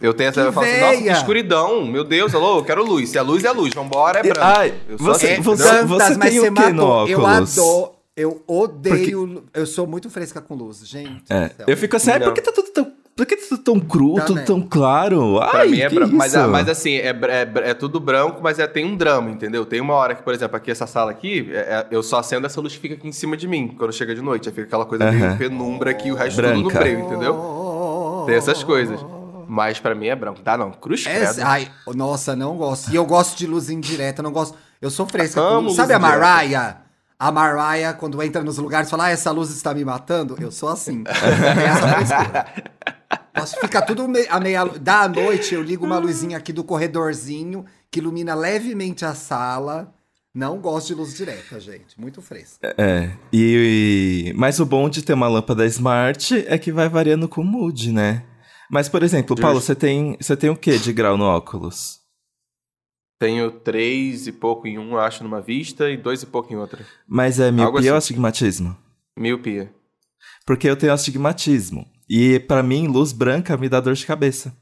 Eu tenho essa. Que Eu falo assim, nossa, que escuridão. Meu Deus, alô, eu quero luz. Se é luz, é luz. Vambora, é branco. Ai, eu você- assim, você- entendeu? você tem o quê no Eu óculos? adoro. Eu odeio. Eu sou muito fresca com luz, gente. É. Eu fico assim, ai, Não. por que tá tudo tão. Por que tá tudo tão cru, tudo Também. tão claro? Ai, Pra mim é. Mas, isso? mas assim, é, é, é tudo branco, mas é, tem um drama, entendeu? Tem uma hora que, por exemplo, aqui essa sala aqui, é- é- eu só acendo essa luz que fica aqui em cima de mim quando chega de noite. Aí fica aquela coisa meio Aham. penumbra aqui, o resto tudo no Branca. breu, entendeu? Tem essas coisas. Mas pra mim é branco. Tá, não. Cruz Essa- credo. ai, nossa, não gosto. E eu gosto de luz indireta, não gosto. Eu sou fresca. Amo Sabe a. Mariah? A Mariah, quando entra nos lugares, fala: ah, essa luz está me matando. Eu sou assim. Tem essa frescura. Nossa, fica tudo me- a meia. Da noite, eu ligo uma luzinha aqui do corredorzinho que ilumina levemente a sala. Não gosto de luz direta, gente. Muito fresca. É. E, e- Mas o bom de ter uma lâmpada smart é que vai variando com o mood, né? Mas, por exemplo, Paulo, você tem, você tem o que de grau no óculos? Tenho três e pouco em um, acho, numa vista e dois e pouco em outra. Mas é miopia ou assim. astigmatismo? Miopia. Porque eu tenho astigmatismo. E pra mim, luz branca me dá dor de cabeça.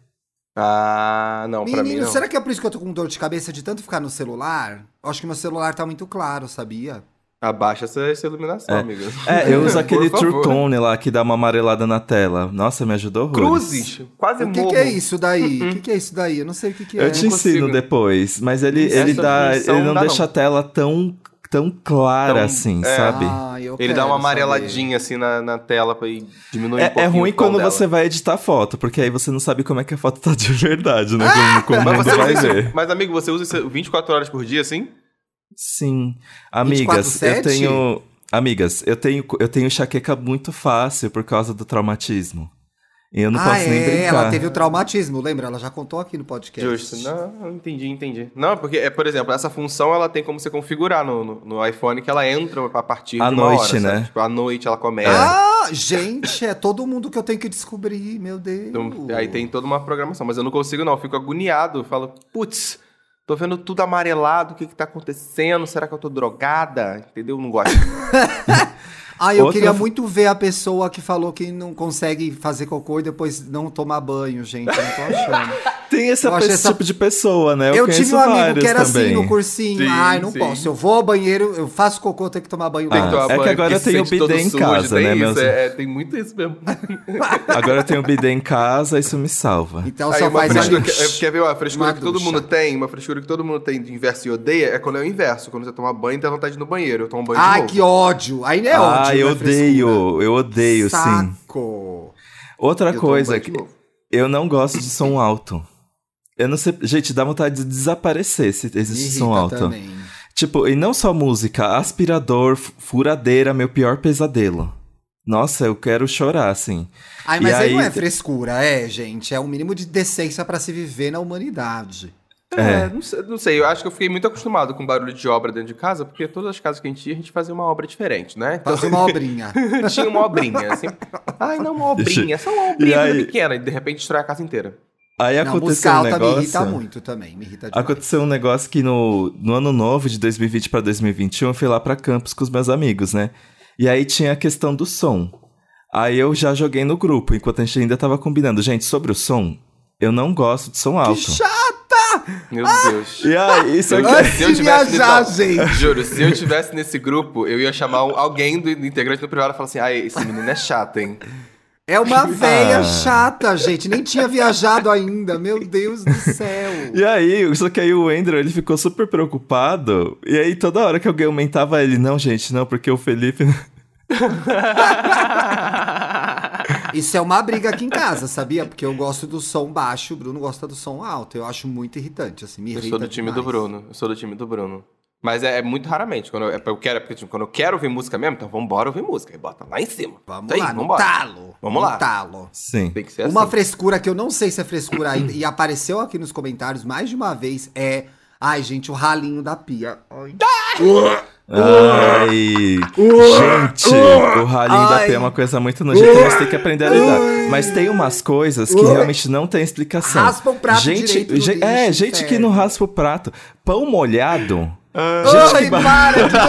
Ah, não, pra mim Menino, não. será que é por isso que eu tô com dor de cabeça de tanto ficar no celular? Eu acho que meu celular tá muito claro, sabia? Abaixa essa, essa iluminação, É. amigo. É, eu uso aquele. True Tone lá que dá uma amarelada na tela. Nossa, me ajudou horrores. Cruzes! Quase O que, que é isso daí? O que, que é isso daí? Eu não sei o que, que é. Eu te não ensino consigo. depois, mas ele, Essa ele dá, ele não dá deixa não. a tela tão, tão clara Tão- assim, é. sabe? Ah, Ele dá uma saber. amareladinha assim na, na tela pra ir diminuir um É, é pouquinho ruim o tom quando dela. você vai editar foto, porque aí você não sabe como é que a foto tá de verdade, né? Como, como Mas, você vai usa ver. mas, amigo, você usa isso 24 horas por dia, assim? Sim. Amigas, 24/7? eu tenho. Amigas, eu tenho, eu tenho enxaqueca muito fácil por causa do traumatismo. E eu não ah, posso é, nem brincar. ela teve o traumatismo, lembra? Ela já contou aqui no podcast. Justo. Não, entendi, entendi. Não, porque, é, por exemplo, essa função ela tem como você configurar no, no, no iPhone que ela entra a partir À de uma noite, hora, né? sabe? Tipo, à noite ela começa. Ah, gente, é todo mundo que eu tenho que descobrir, meu Deus. Então, aí tem toda uma programação, mas eu não consigo não, eu fico agoniado, eu falo, putz, tô vendo tudo amarelado, o que que tá acontecendo? Será que eu tô drogada? Entendeu? Não gosto. Ah, eu Outra- queria muito ver a pessoa que falou que não consegue fazer cocô e depois não tomar banho, gente. Eu não tô achando. Tem essa, Eu achei esse essa- tipo de pessoa, né? Eu, Eu, tive um amigo que era também. assim no cursinho. Sim, Ai, não sim. posso. Eu vou ao banheiro, eu faço cocô, eu tenho que tomar banho Ah, tomar é que agora porque tem se o sente todo bidê em sujo, casa, tem né, isso, meus- é, é, tem muito isso mesmo. Agora eu tenho bidê em casa, isso me salva. Então Aí só uma faz frescura ali. que, é, quer ver uma frescura uma que todo mundo tem? Uma frescura que todo mundo tem de inverso e odeia é quando é o inverso. Quando você toma banho, tem vontade de ir no banheiro. Eu tomo banho de Ai, novo. que ódio. Aí é ódio. Ah, eu odeio, frescura. eu odeio, sim. Saco. Outra Eu coisa, que eu não gosto de som alto. Eu não sei, gente, dá vontade de desaparecer se existe som alto. também. Tipo, e não só música, aspirador, fu- furadeira, meu pior pesadelo. Nossa, eu quero chorar, assim. Ai, E mas aí, aí- não é frescura, é, gente. É um mínimo de decência pra se viver na humanidade. É, É. Não, sei, não sei, eu acho que eu fiquei muito acostumado com barulho de obra dentro de casa, porque todas as casas que a gente ia, a gente fazia uma obra diferente, né? Então Fazer uma obrinha. tinha uma obrinha, assim. Ai, não, uma obrinha, só uma obrinha E aí- pequena, e de repente destrói a casa inteira. Aí Não, aconteceu música um alta negócio. me irrita muito também. Me irrita demais. Aconteceu um negócio que no, no ano novo, de 2020 pra 2021, eu fui lá pra campus com os meus amigos, né? E aí tinha a questão do som. Aí eu já joguei no grupo, enquanto a gente ainda tava combinando. Gente, sobre o som, eu não gosto de som alto. Que chato! Meu Deus. E aí, isso aqui... Antes Se eu de tivesse viajar, nesse- gente. Juro, se eu tivesse nesse grupo, eu ia chamar um- alguém do, do integrante do privado e falar assim: ai, esse menino é chato, hein? É uma véia Ah. chata, gente. Nem tinha viajado ainda. Meu Deus do céu. E aí, só que aí o Andrew, ele ficou super preocupado. E aí, toda hora que alguém aumentava ele, não, gente, não, porque o Felipe... Isso é uma briga aqui em casa, sabia? Porque eu gosto do som baixo, o Bruno gosta do som alto. Eu acho muito irritante, assim, me Eu irrita sou do time do demais. Bruno. Eu sou do time do Bruno. Mas é, é muito raramente. Quando eu, é, eu quero, porque, tipo, quando eu quero ouvir música mesmo, então vambora ouvir música. Aí bota lá em cima. Vamos Isso aí, lá, no vambora. talo. Vamos no lá. talo. Sim. Tem que ser Uma assim. frescura que eu não sei se é frescura ainda, e apareceu aqui nos comentários mais de uma vez, é... Ai, gente, o ralinho da pia. Ai. Ai, gente, o ralinho da pé é uma coisa muito nojenta, mas tem que aprender a lidar. Mas tem umas coisas que realmente não tem explicação. Raspa o prato gente, direito lixo, É, gente que não raspa o prato. Pão molhado. Ai, que para, que dor!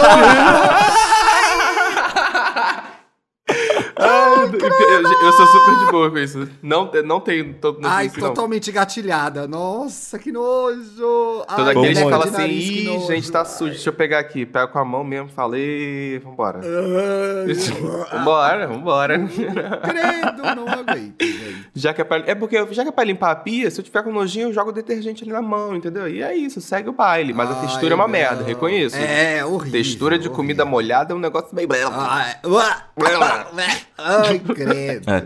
Ah, eu, eu- sou super de boa com isso. Não, não tenho todo não Ai, isso, não. totalmente gatilhada. Nossa, que nojo! Ai, aquele que bom, fala assim, nariz, ih, gente, tá sujo, deixa eu pegar aqui. Pega com a mão mesmo, falei, vambora. Ai, vambora, vambora. Credo, não aguento, gente. Já que é pra, é porque já que é pra limpar a pia, se eu tiver com nojinho, eu jogo detergente ali na mão, entendeu? E é isso, segue o baile. Mas a Ai, textura é uma não. merda, reconheço. É, horrível. Textura de comida horrível. molhada é um negócio meio... Ai, ai, credo. É.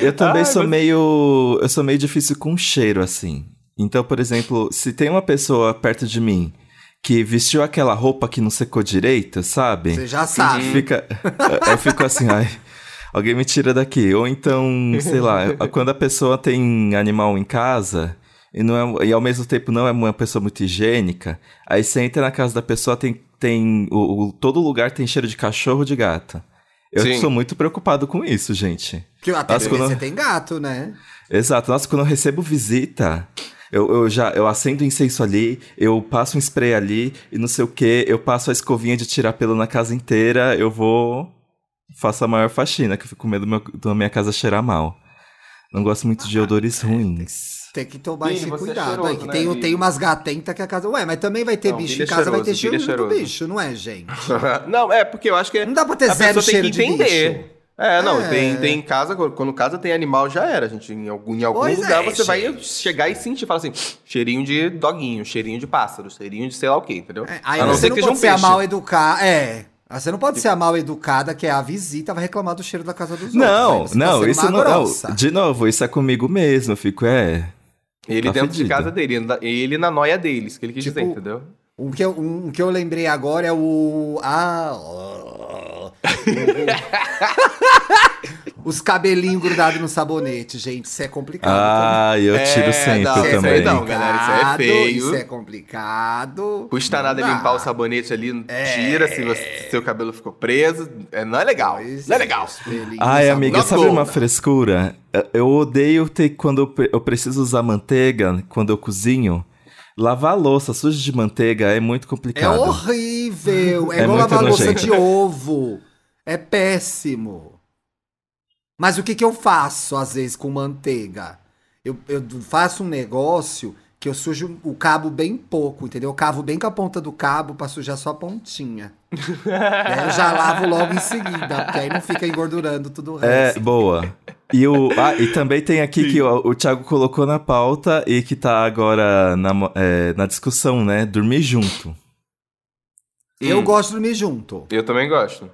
Eu também Ai, sou mas- meio. Eu sou meio difícil com cheiro, assim. Então, por exemplo, se tem uma pessoa perto de mim que vestiu aquela roupa que não secou direito, sabe? Você já sabe. Fica. eu fico assim, ai. Alguém me tira daqui. Ou então, sei lá, quando a pessoa tem animal em casa e, não é, e ao mesmo tempo não é uma pessoa muito higiênica, aí você entra na casa da pessoa, tem. tem o, o- todo lugar tem cheiro de cachorro ou de gato. Eu Sim. sou muito preocupado com isso, gente. Porque até Nossa, quando- você tem gato, né? Exato. Nossa, quando eu recebo visita, eu, eu já eu acendo incenso ali, eu passo um spray ali e não sei o que, eu passo a escovinha de tirar pelo na casa inteira, eu vou. Faço a maior faxina, que eu fico com medo meu- da minha casa cheirar mal. Não gosto muito de odores ruins. Tem que tomar esse é cuidado cheiroso, aí. Que né, tem, tem umas gatentas que a casa. Ué, mas também vai ter Não, bicho em é casa, vai ter cheiroso, cheiro é do cheiroso. bicho, não é, gente? não, é porque eu acho que Não dá pra ter a zero pessoa cheiro tem que de entender. bicho. É, não, É. Tem, tem casa, quando casa tem animal, já era, gente. Em algum, em algum Pois lugar é, você vai gente. chegar e sentir, falar assim, cheirinho de doguinho, cheirinho de pássaro, cheirinho de sei lá o quê, entendeu? É, aí a não você ser não que pode ser um a mal educada. É. Você não pode ser a mal educada, que é a visita, vai reclamar do cheiro da casa dos outros. Não, você tá não, sendo isso má não, não. De novo, isso é comigo mesmo. Eu fico, é. Ele Tá dentro de fedido. casa dele, ele na- ele na noia deles, que ele quis Tipo, dizer, entendeu? Um que, eu, um que eu lembrei agora é o. Ah. Os cabelinhos grudados no sabonete, gente. Isso é complicado. Ah, eu tiro É, sempre não, também. também. não, galera, isso é feio. Isso é complicado. Custa nada dá. limpar o sabonete ali, É. tira se você- seu cabelo ficou preso. É, não é legal. Pois não é legal. os pelinhos Ai, amiga, sabe gold. uma frescura? Eu- odeio ter quando eu pre- eu preciso usar manteiga quando eu cozinho. Lavar a louça suja de manteiga é muito É complicado. horrível. É, É igual lavar louça de ovo. É péssimo. Mas o que, que eu faço, às vezes, com manteiga? Eu, eu faço um negócio que eu sujo o cabo bem pouco, entendeu? Eu cavo bem com a ponta do cabo pra sujar só a pontinha. aí eu já lavo logo em seguida, porque aí não fica engordurando tudo o É, resto. boa. E, o, ah, e também tem aqui que o, o Thiago colocou na pauta e que tá agora na, é, na discussão, né? Dormir junto. Eu Hum. gosto de dormir junto. Eu também gosto.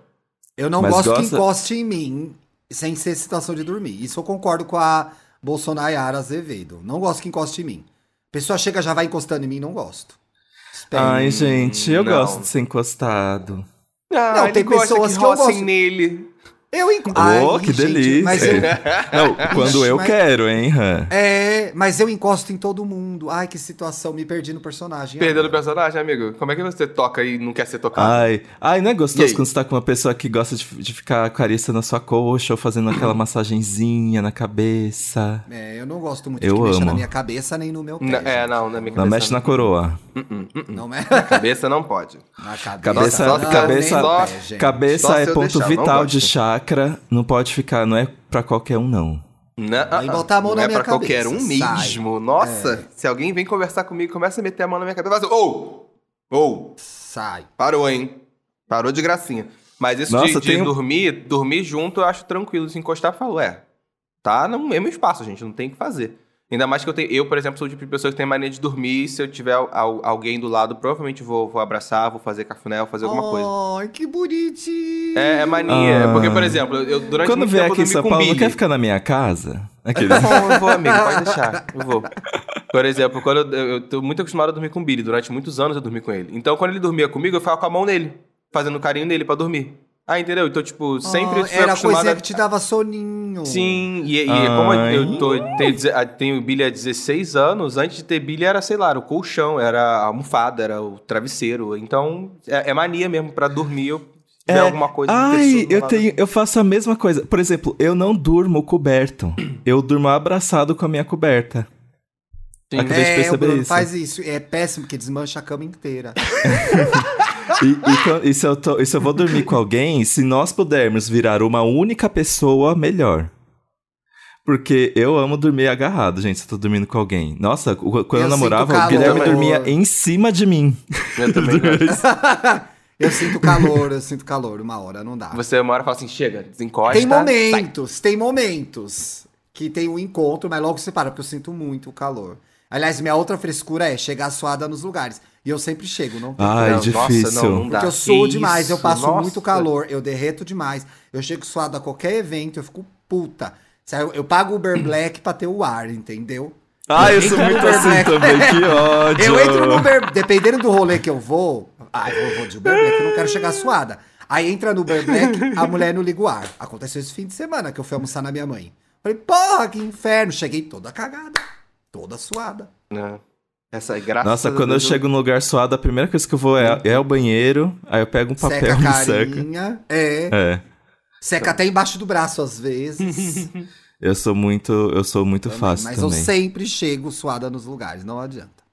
Eu não Mas gosto que gosta- encoste em mim sem ser situação de dormir. Isso eu concordo com a Bolsonaro Azevedo. Não gosto que encoste em mim. A pessoa chega já vai encostando em mim, não gosto. Espero. Ai, gente, eu não. gosto de ser encostado. Ah, Não, ele tem gosta pessoas que que eu gosto. nele. Eu encosto. Oh, que delícia. Mas eu, Não, quando eu mas- quero, hein, Han? é, mas eu encosto em todo mundo. Ai, que situação. Me perdi no personagem. Perdendo o agora. personagem, amigo. Como é que você toca e não quer ser tocado? Ai, ai, não é gostoso quando você tá com uma pessoa que gosta de, de ficar carícia na sua coxa ou fazendo aquela massagenzinha na cabeça? É, eu não gosto muito Eu de que mexa na amo. minha cabeça nem no meu pé. Não, é, não, na minha Não cabeça. mexe na coroa. Não mexe Cabeça não pode. na cabeça. Cabeça, não, cabeça, no só- pé, cabeça é ponto deixar, não vital de chakra. Não pode ficar, não é pra qualquer um, não. Não, Vai botar a mão não na é minha pra qualquer cabeça, um sai. mesmo. Nossa, se alguém vem conversar comigo, começa a meter a mão na minha cabeça, faz ou, ou, Sai. parou, hein? Parou de gracinha. Mas isso Nossa, de, de tem dormir, dormir junto, eu acho tranquilo. Se encostar, eu falo, é, tá no mesmo espaço, gente, não tem o que fazer. Ainda mais que eu tenho, eu, por exemplo, sou o tipo de pessoa que tem mania de dormir. Se eu tiver al- alguém do lado, provavelmente vou, vou abraçar, vou fazer cafuné, vou fazer alguma coisa. Ai, que bonitinho. É, é mania. Ah. Porque, por exemplo, eu durante Quando vier tempo aqui em São Paulo, não Billy. quer ficar na minha casa? Aqueles... Eu vou, eu vou, amigo, pode deixar. Eu vou. Por exemplo, quando eu, eu tô muito acostumado a dormir com o Billy. Durante muitos anos eu dormi com ele. Então, quando ele dormia comigo, eu ficava com a mão nele, fazendo carinho nele pra dormir. Ah, entendeu? Então, tipo, sempre Ah, Era a acostumado coisinha a... que te dava soninho. Sim, e, e como eu tô, tenho, ah, tenho Billy há 16 anos, antes de ter Billy era, sei lá, era o colchão, era a almofada, era o travesseiro. Então, é, é mania mesmo pra dormir, eu tiver alguma coisa... Ai, eu tenho, eu faço a mesma coisa. Por exemplo, eu não durmo coberto. Eu durmo abraçado com a minha coberta. Sim. Acabei de É, o perceber Bruno isso. faz isso. É péssimo, porque desmancha a cama inteira. E, e e se eu tô- e se eu vou dormir com alguém, se nós pudermos virar uma única pessoa, melhor. Porque eu amo dormir agarrado, gente, se eu tô dormindo com alguém. Nossa, quando eu, Eu namorava, sinto o Guilherme calor. dormia em cima de mim. Eu também eu sinto calor, eu sinto calor. Uma hora, não dá. Você uma hora fala assim, chega, desencosta. Tem sai. momentos, tem momentos que tem um encontro, mas logo separa, porque eu sinto muito o calor. Aliás, minha outra frescura é chegar suada nos lugares. E eu sempre chego, não tem Ai, Não, difícil. Nossa, não, não dá. Porque eu sou Que demais, eu isso, passo nossa. muito calor, eu derreto demais. Eu chego suado a qualquer evento, eu fico puta. Eu, eu pago Uber Black pra ter o ar, entendeu? Ai, eu sou Entra no muito Uber assim Black. também, que ódio. Eu entro no Uber, dependendo do rolê que eu vou. Ai, eu vou de Uber Black, eu não quero chegar suada. Aí entra no Uber Black, a mulher não liga o ar. Aconteceu esse fim de semana que eu fui almoçar na minha mãe. Falei, porra, que inferno. Cheguei toda cagada, toda suada. Não. Essa aí, graças Nossa, quando eu Deus, chego num lugar suado, a primeira coisa que eu vou é, é ao banheiro, aí eu pego um papel seca e seca. É. É. Seca até embaixo do braço às vezes. Eu sou muito, eu sou muito fácil mas eu também. sempre chego suada nos lugares, não adianta.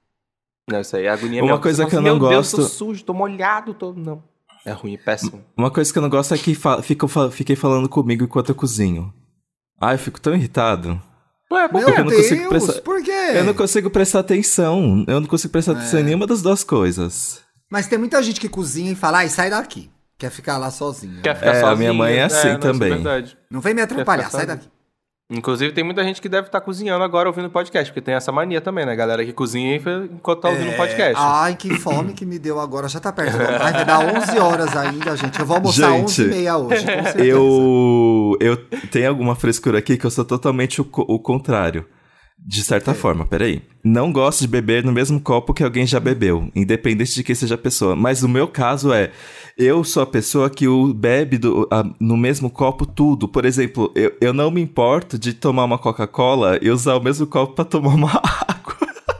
Não, isso aí é agonia Uma mesmo. coisa que eu fala não assim, Meu Deus, tô gosto- sujo, tô molhado, tô... Não. É ruim, é péssimo. Uma coisa que eu não gosto é que fa ficam fa fiquei falando comigo enquanto eu cozinho. Ai, eu fico tão irritado. Ué, por Meu Porque eu não Deus, consigo prestar- por quê? Eu não consigo prestar atenção. Eu não consigo prestar atenção É. em nenhuma das duas coisas. Mas tem muita gente que cozinha e fala, ai, sai daqui. Quer ficar lá sozinha. Quer ficar É, a sozinho. minha mãe é assim não, isso também. verdade. Não vem me atrapalhar, sai sozinho. daqui. Inclusive, tem muita gente que deve estar cozinhando agora ouvindo podcast, porque tem essa mania também, né? Galera que cozinha enquanto tá ouvindo podcast. Ai, que fome que me deu agora. Já tá perto. Ai, vai dar 11 horas ainda, gente. Eu vou almoçar Gente, 11 e meia hoje, com certeza. Eu, eu tenho alguma frescura aqui que eu sou totalmente o, co- o contrário. De certa forma, peraí. Não gosto de beber no mesmo copo que alguém já bebeu, independente de quem seja a pessoa. Mas o meu caso é, eu sou a pessoa que o bebe do- a- no mesmo copo tudo. Por exemplo, eu, eu não me importo de tomar uma Coca-Cola e usar o mesmo copo pra tomar uma água.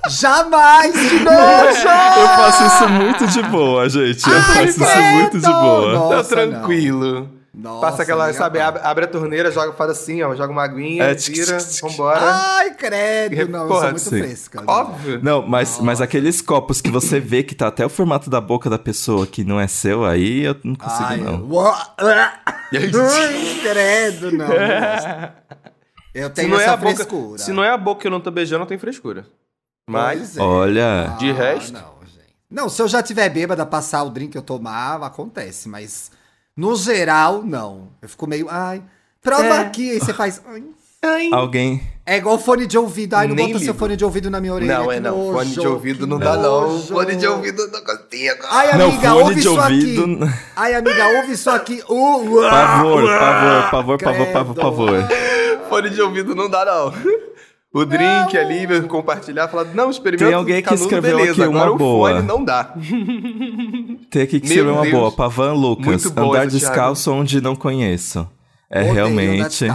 Jamais, que nojo! Eu faço isso muito de boa, gente. Eu Ai, faço isso muito de boa. Nossa, tá tranquilo. Nossa, Passa aquela, sabe, abre, abre a torneira, joga, faz assim, ó, joga uma aguinha, É, vira, tch, tch, tch. vambora. Ai, credo! Não, eu Porra, sou muito sim. fresca. Óbvio. Não, mas, mas aqueles copos que você vê que tá até o formato da boca da pessoa que não é seu, aí eu não consigo, Ai, não. Ai, credo, não. Eu tenho não, é essa a boca, frescura. se não é a boca que eu não tô beijando, não tem frescura. Mas, é. Olha, de resto- Não, gente. Não, se eu já tiver bêbada, passar o drink que eu tomava, acontece. Mas, no geral, não. Eu fico meio, ai, prova É. aqui. Aí você faz... ai. alguém. É igual fone de ouvido. Ai, não Nem bota seu ligo. fone de ouvido na minha orelha. não, é não. nojo, Fone de ouvido não dá, não. Fone de ouvido não consigo. Ai, Não, amiga, fone ouve de isso ouvido. aqui. Ai, amiga, ouve isso aqui. Uh, Pavor, pavor, pavor, pavor, pavor, Credo. pavor. Fone de ouvido não dá, não. O drink ali, compartilhar, falar, não, experimenta Tem alguém que canudo, escreveu beleza. aqui uma Agora boa. o fone não dá. Tem aqui que Meu ser uma Deus. boa. Pavan Lucas. Andar descalço onde não conheço. É Odeio realmente.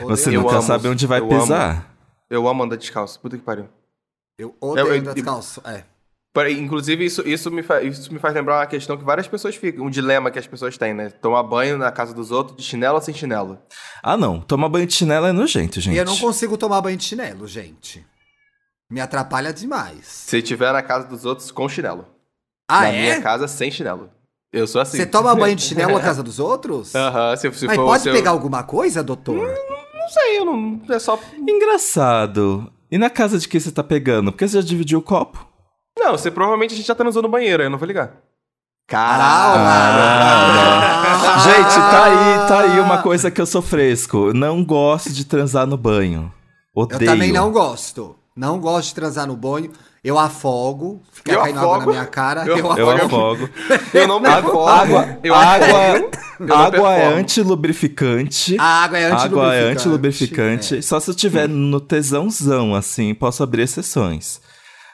Você Eu nunca amo, sabe onde vai eu pisar. Eu amo andar descalço. Puta que pariu. Eu odeio eu- andar descalço. É. Peraí, Inclusive, isso, isso, me faz, isso me faz lembrar uma questão que várias pessoas ficam. Um dilema que as pessoas têm, né? Tomar banho na casa dos outros de chinelo ou sem chinelo. Ah, não. Tomar banho de chinelo é nojento, gente. E eu não consigo tomar banho de chinelo, gente. Me atrapalha demais. Se estiver na casa dos outros com chinelo. Ah, na é? minha casa sem chinelo. Eu sou assim. Você toma banho de chinelo na casa dos outros? Aham, se, se Mas for pode se eu- pegar alguma coisa, doutor? Não sei, eu não. É só. Engraçado. E na casa de quem você tá pegando? Porque você já dividiu o copo? Não, você provavelmente a gente já tá usando no banheiro, eu não vou ligar. Ah, Gente, tá aí, tá aí uma coisa que eu sou fresco. Não gosto de transar no banho. Eu Odeio. também não gosto. Não gosto de transar no banho. Eu afogo. Fica Eu caindo água na afogo. minha cara. Eu Eu, Eu afogo. afogo. Eu não me afogo. água, eu água, afogo. Eu não água é antilubrificante. A água é antilubrificante. Água é antilubrificante. É. Só se eu tiver no tesãozão, assim, posso abrir exceções.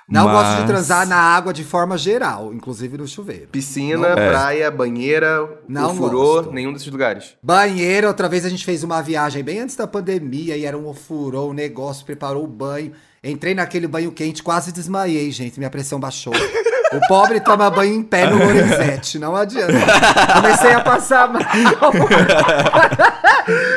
Não Mas- gosto de transar na água de forma geral, inclusive no chuveiro. Piscina, É. praia, banheira, Não ofurô, gosto. nenhum desses lugares. Banheiro, outra vez a gente fez uma viagem bem antes da pandemia e era um ofurô, um negócio, preparou o banho. Entrei naquele banho quente, quase desmaiei, gente. Minha pressão baixou. O pobre toma banho em pé no Lorenzetti, não adianta. Comecei a passar mal.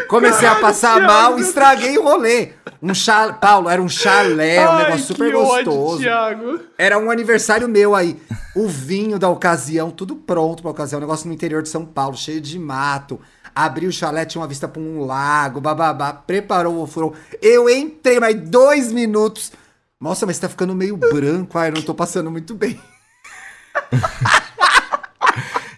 Comecei a passar mal, estraguei o rolê. Um chá, Paulo, era um chalé, um negócio super gostoso. Thiago. Era um aniversário meu aí. O vinho da ocasião, tudo pronto pra ocasião. Um negócio no interior de São Paulo, cheio de mato. Abri o chalé, tinha uma vista pra um lago, bababá. Preparou o ofurô. Eu entrei, mas dois minutos. Nossa, mas tá ficando meio branco. Ai, eu não tô passando muito bem.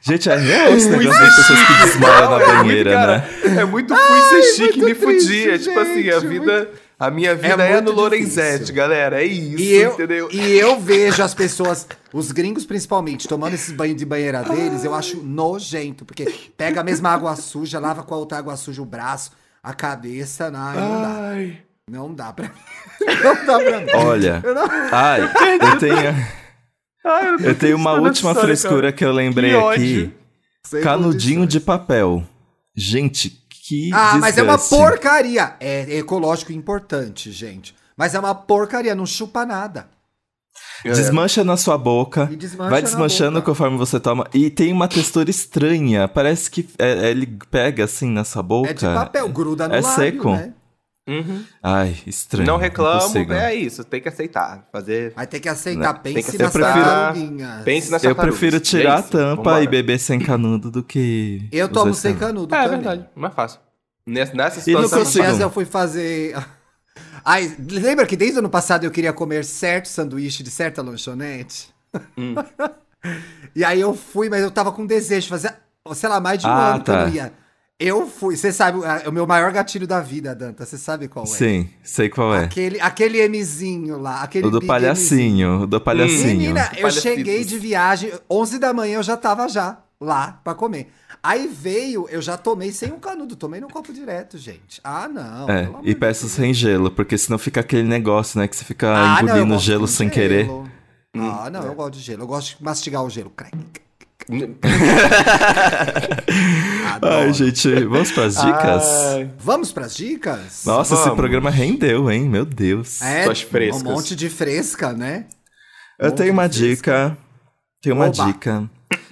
Gente, é real esse negócio das pessoas que desmaiam na Não, é muito, banheira, cara, né? É muito fui ser chique muito me fudir. É tipo assim, a vida. A minha vida é, muito no Lorenzetti, difícil. galera. É isso, E eu, entendeu? e eu vejo as pessoas, os gringos principalmente, tomando esses banhos de banheira deles, eu acho nojento, porque pega a mesma água suja, lava com a outra água suja o braço, a cabeça, não, não dá. Ai. Não dá pra mim. Não dá pra mim. Olha. Eu não- Ai, eu tenho, Ai, eu, eu tenho uma última frescura cara. que eu lembrei Que aqui. Canudinho condições. de papel. Gente, que Ah, mas é uma porcaria. É ecológico importante, gente. Mas é uma porcaria, não chupa nada. É. Desmancha na sua boca. E desmancha vai desmanchando boca. conforme você toma. E tem uma textura estranha. Parece que é- é- ele pega assim na sua boca. É de papel, gruda no é lábio, seco. né? Uhum. Ai, estranho. Não reclamo, consigo. é isso. Tem que aceitar. Fazer. Vai ter que aceitar. Tem Pense que nas aceitar. tartaruguinhas. Pense nas Eu prefiro tirar E é a tampa vambora. e beber sem canudo do que. Eu tomo sem canudo. canudo É, é verdade. Mais fácil. Nessa, nessa E não situação. Consigo. dias eu fui fazer. Ai, lembra que desde o ano passado eu queria comer certo sanduíche de certa lanchonete? Hum. e aí eu fui, mas eu tava com desejo de fazer, sei lá, mais de um Ah, ano que eu tá. não ia. Eu fui, você sabe, é o meu maior gatilho da vida, Danta, você sabe qual é? Sim, sei qual é. Aquele, aquele Mzinho lá, aquele O do palhacinho. O do palhacinho. Menina, eu Palhacitos. cheguei de viagem, 11 da manhã eu já tava já lá pra comer. Aí veio, eu já tomei sem um canudo, tomei no copo direto, gente. Ah, não. É, pelo amor e peço Deus. sem gelo, porque senão fica aquele negócio, né? Que você fica Ah, não, engolindo gosto gelo sem querer. gelo. Ah, não, eu gosto de gelo. Eu gosto de mastigar o gelo. Crack. Ai, gente, vamos pras dicas? Ai. Vamos pras dicas? Nossa, esse Vamos. programa rendeu, hein? Meu Deus. É, suas frescas. um monte de fresca, né? Eu tenho uma de dica. Tenho uma Oba. dica.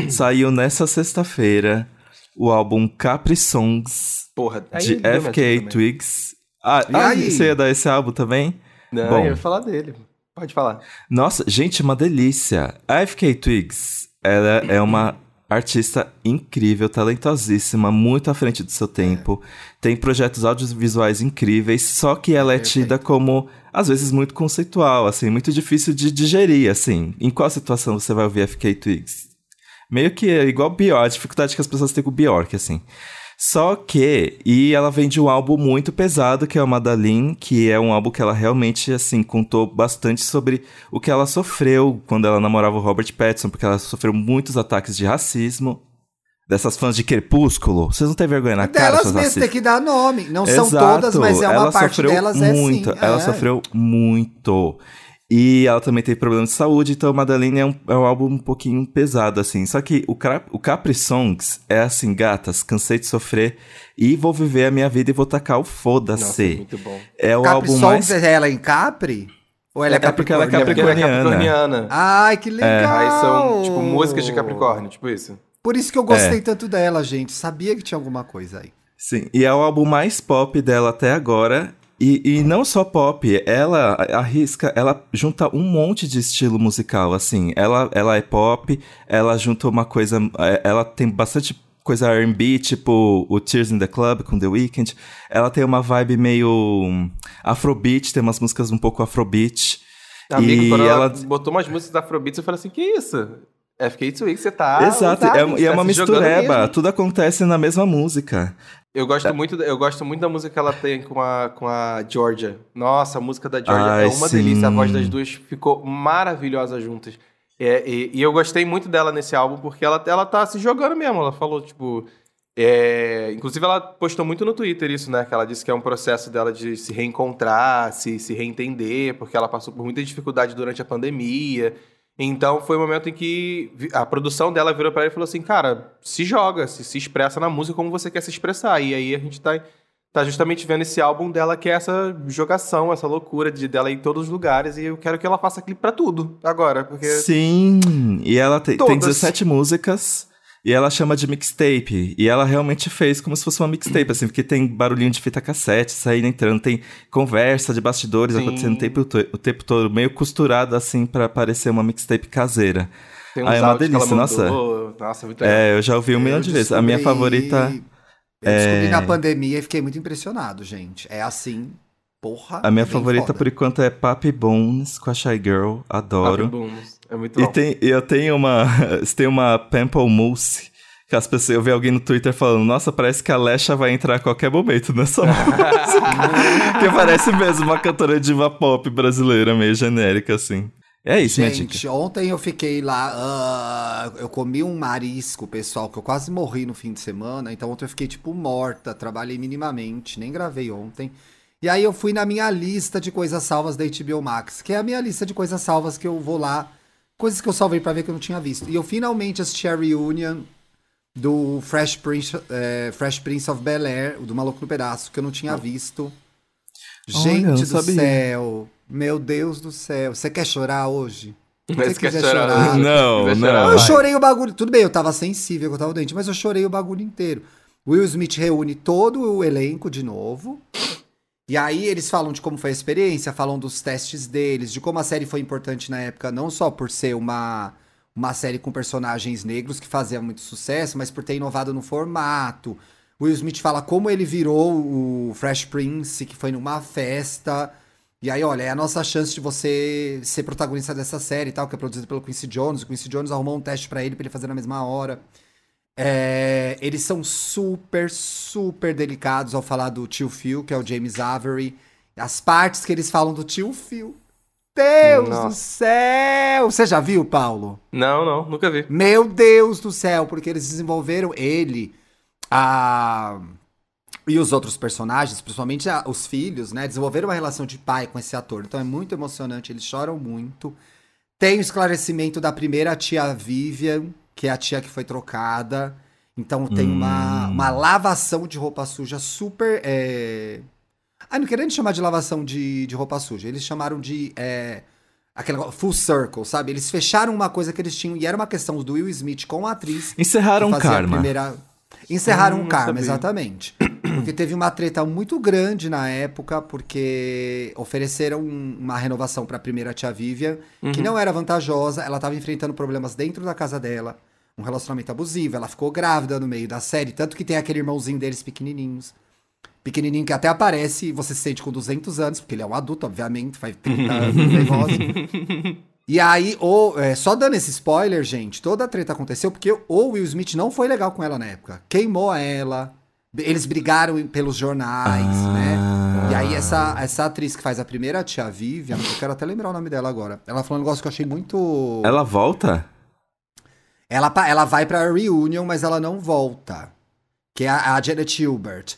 Saiu nessa sexta-feira o álbum Capri Songs Porra, aí de dica também. Twigs. Ah, E ah, aí? você ia dar esse álbum também? Não, Bom. eu ia falar dele. Pode falar. Nossa, gente, uma delícia. A FK Twigs, ela é uma artista incrível, talentosíssima, muito à frente do seu tempo. Tem projetos audiovisuais incríveis, só que ela é tida como, às vezes, muito conceitual, assim, muito difícil de digerir, assim. Em qual situação você vai ouvir FK Twigs? Meio que é igual Bjork, a dificuldade que as pessoas têm com Bjork, assim. Só que, e ela vem de um álbum muito pesado, que é o Madalene, que é um álbum que ela realmente, assim, contou bastante sobre o que ela sofreu quando ela namorava o Robert Pattinson, porque ela sofreu muitos ataques de racismo. Dessas fãs de Crepúsculo. Vocês não têm vergonha na cara, delas seus mesmo racistas? tem que dar nome. Não são Exato. todas, mas é uma ela parte sofreu delas é muito. sim. Ela é. sofreu muito. E ela também teve problemas de saúde, então Madeleine é um, é um álbum um pouquinho pesado, assim. Só que o, Cra- o Capri Songs é assim, gatas, cansei de sofrer e vou viver a minha vida e vou tacar o foda-se. muito bom. É o Capri álbum Songs, mais... é ela em Capri? Ou ela é, É porque ela é É é Capricorniana. capricorniana. Ai, que legal! Aí são, tipo, músicas de Capricórnio, tipo isso. Por isso que eu gostei É. tanto dela, gente. Sabia que tinha alguma coisa aí. Sim, e é o álbum mais pop dela até agora. E, e não só pop, ela arrisca, ela junta um monte de estilo musical, assim. Ela, ela é pop, ela junta uma coisa. é, Ela tem bastante coisa RB, tipo o Tears in the Club com The Weeknd. Ela tem uma vibe meio hum, afrobeat, tem umas músicas um pouco afrobeat. Amigo, e quando ela, ela. botou umas músicas da Afrobeats, eu falei assim, que isso? FK Twix, você tá... Exato, é, e é tá uma mistureba, tudo acontece na mesma música. Eu gosto, muito, eu gosto muito da música que ela tem com a, com a Georgia. Nossa, a música da Georgia Ai, é uma sim. delícia. A voz das duas ficou maravilhosa juntas. É, e, e eu gostei muito dela nesse álbum porque ela, ela tá se jogando mesmo. Ela falou, tipo. é, inclusive, ela postou muito no Twitter isso, né? Que ela disse que é um processo dela de se reencontrar, se, se reentender, porque ela passou por muita dificuldade durante a pandemia. Então foi o momento em que a produção dela virou pra ela e falou assim: cara, se joga, se, se expressa na música como você quer se expressar. E aí a gente tá, tá justamente vendo esse álbum dela, que é essa jogação, essa loucura de dela ir em todos os lugares. E eu quero que ela faça clipe pra tudo agora. Porque Sim, e ela te- tem Todas. 17 músicas e ela chama de mixtape. E ela realmente fez como se fosse uma mixtape, assim, porque tem barulhinho de fita cassete saindo, entrando, tem conversa de bastidores Sim. acontecendo o tempo, o tempo todo, meio costurado assim pra parecer uma mixtape caseira. tem Ah, é uma áudios que ela delícia, nossa. Nossa, muito legal. É, eu já ouvi um milhão Eu de vezes. A minha favorita. Eu descobri é- na pandemia e fiquei muito impressionado, gente. É assim, porra. A minha é favorita foda. por enquanto é Papi Bones com a Shy Girl, adoro. Papi Booms. É muito E bom. tem, e eu tenho uma. tem uma Pample Mousse. Que as pessoas, eu vi alguém no Twitter falando, nossa, parece que a Lesha vai entrar a qualquer momento nessa música. que parece mesmo uma cantora diva pop brasileira, meio genérica, assim. É isso, minha dica. Gente, ontem eu fiquei lá, ah, eu comi um marisco, pessoal, que eu quase morri no fim de semana, então ontem eu fiquei, tipo, morta, trabalhei minimamente, nem gravei ontem. E aí eu fui na minha lista de coisas salvas da HBO Max, que é a minha lista de coisas salvas que eu vou lá, coisas que eu salvei pra ver que eu não tinha visto. E eu finalmente assisti a reunion do Fresh Prince, eh, Fresh Prince of Bel-Air, o do Maluco no Pedaço, que eu não tinha visto. Olha, Gente não do sabia. céu, meu Deus do céu, você quer chorar hoje? Se Mas você quer quiser chorar? chorar. Não, não. chorar, Eu chorei o bagulho. Tudo bem, eu tava sensível, eu tava doente, mas eu chorei o bagulho inteiro. Will Smith reúne todo o elenco de novo. E aí eles falam de como foi a experiência, falam dos testes deles, de como a série foi importante na época, não só por ser uma, uma série com personagens negros que fazia muito sucesso, mas por ter inovado no formato. Will Smith fala como ele virou o Fresh Prince, que foi numa festa. E aí, olha, é a nossa chance de você ser protagonista dessa série e tal, que é produzida pelo Quincy Jones. O Quincy Jones arrumou um teste pra ele, pra ele fazer na mesma hora. É, eles são super, super delicados ao falar do tio Phil, que é o James Avery. As partes que eles falam do tio Phil. Deus do Nossa. céu! Você já viu, Paulo? Não, não, nunca vi. Meu Deus do céu, porque eles desenvolveram ele, a e os outros personagens, principalmente a- os filhos, né, desenvolveram uma relação de pai com esse ator. Então é muito emocionante, eles choram muito. Tem o esclarecimento da primeira tia Vivian, que é a tia que foi trocada. Então tem uma, uma lavação de roupa suja super. É... Ah, não querendo chamar de lavação de, de roupa suja. Eles chamaram de. É... Aquele negócio, full circle, sabe? Eles fecharam uma coisa que eles tinham. E era uma questão do Will Smith com a atriz. Encerraram o a karma. Primeira... Encerraram Hum, o Karma, sabia. exatamente. Porque teve uma treta muito grande na época, porque ofereceram um- uma renovação pra primeira tia Vivian, Uhum. que não era vantajosa, ela tava enfrentando problemas dentro da casa dela, um relacionamento abusivo, ela ficou grávida no meio da série, tanto que tem aquele irmãozinho deles pequenininhos. Pequenininho que até aparece e você se sente com 200 anos, porque ele é um adulto, obviamente, faz 30 anos, negócio. E aí, é, só dando esse spoiler, gente, toda a treta aconteceu porque o Will Smith não foi legal com ela na época. Queimou ela, eles brigaram pelos jornais, Ah. né? E aí, essa, essa atriz que faz a primeira tia Vivian, eu quero até lembrar o nome dela agora. Ela falou um negócio que eu achei muito. Ela volta? Ela, ela vai pra reunion, mas ela não volta. Que é a, a Janet Hilbert.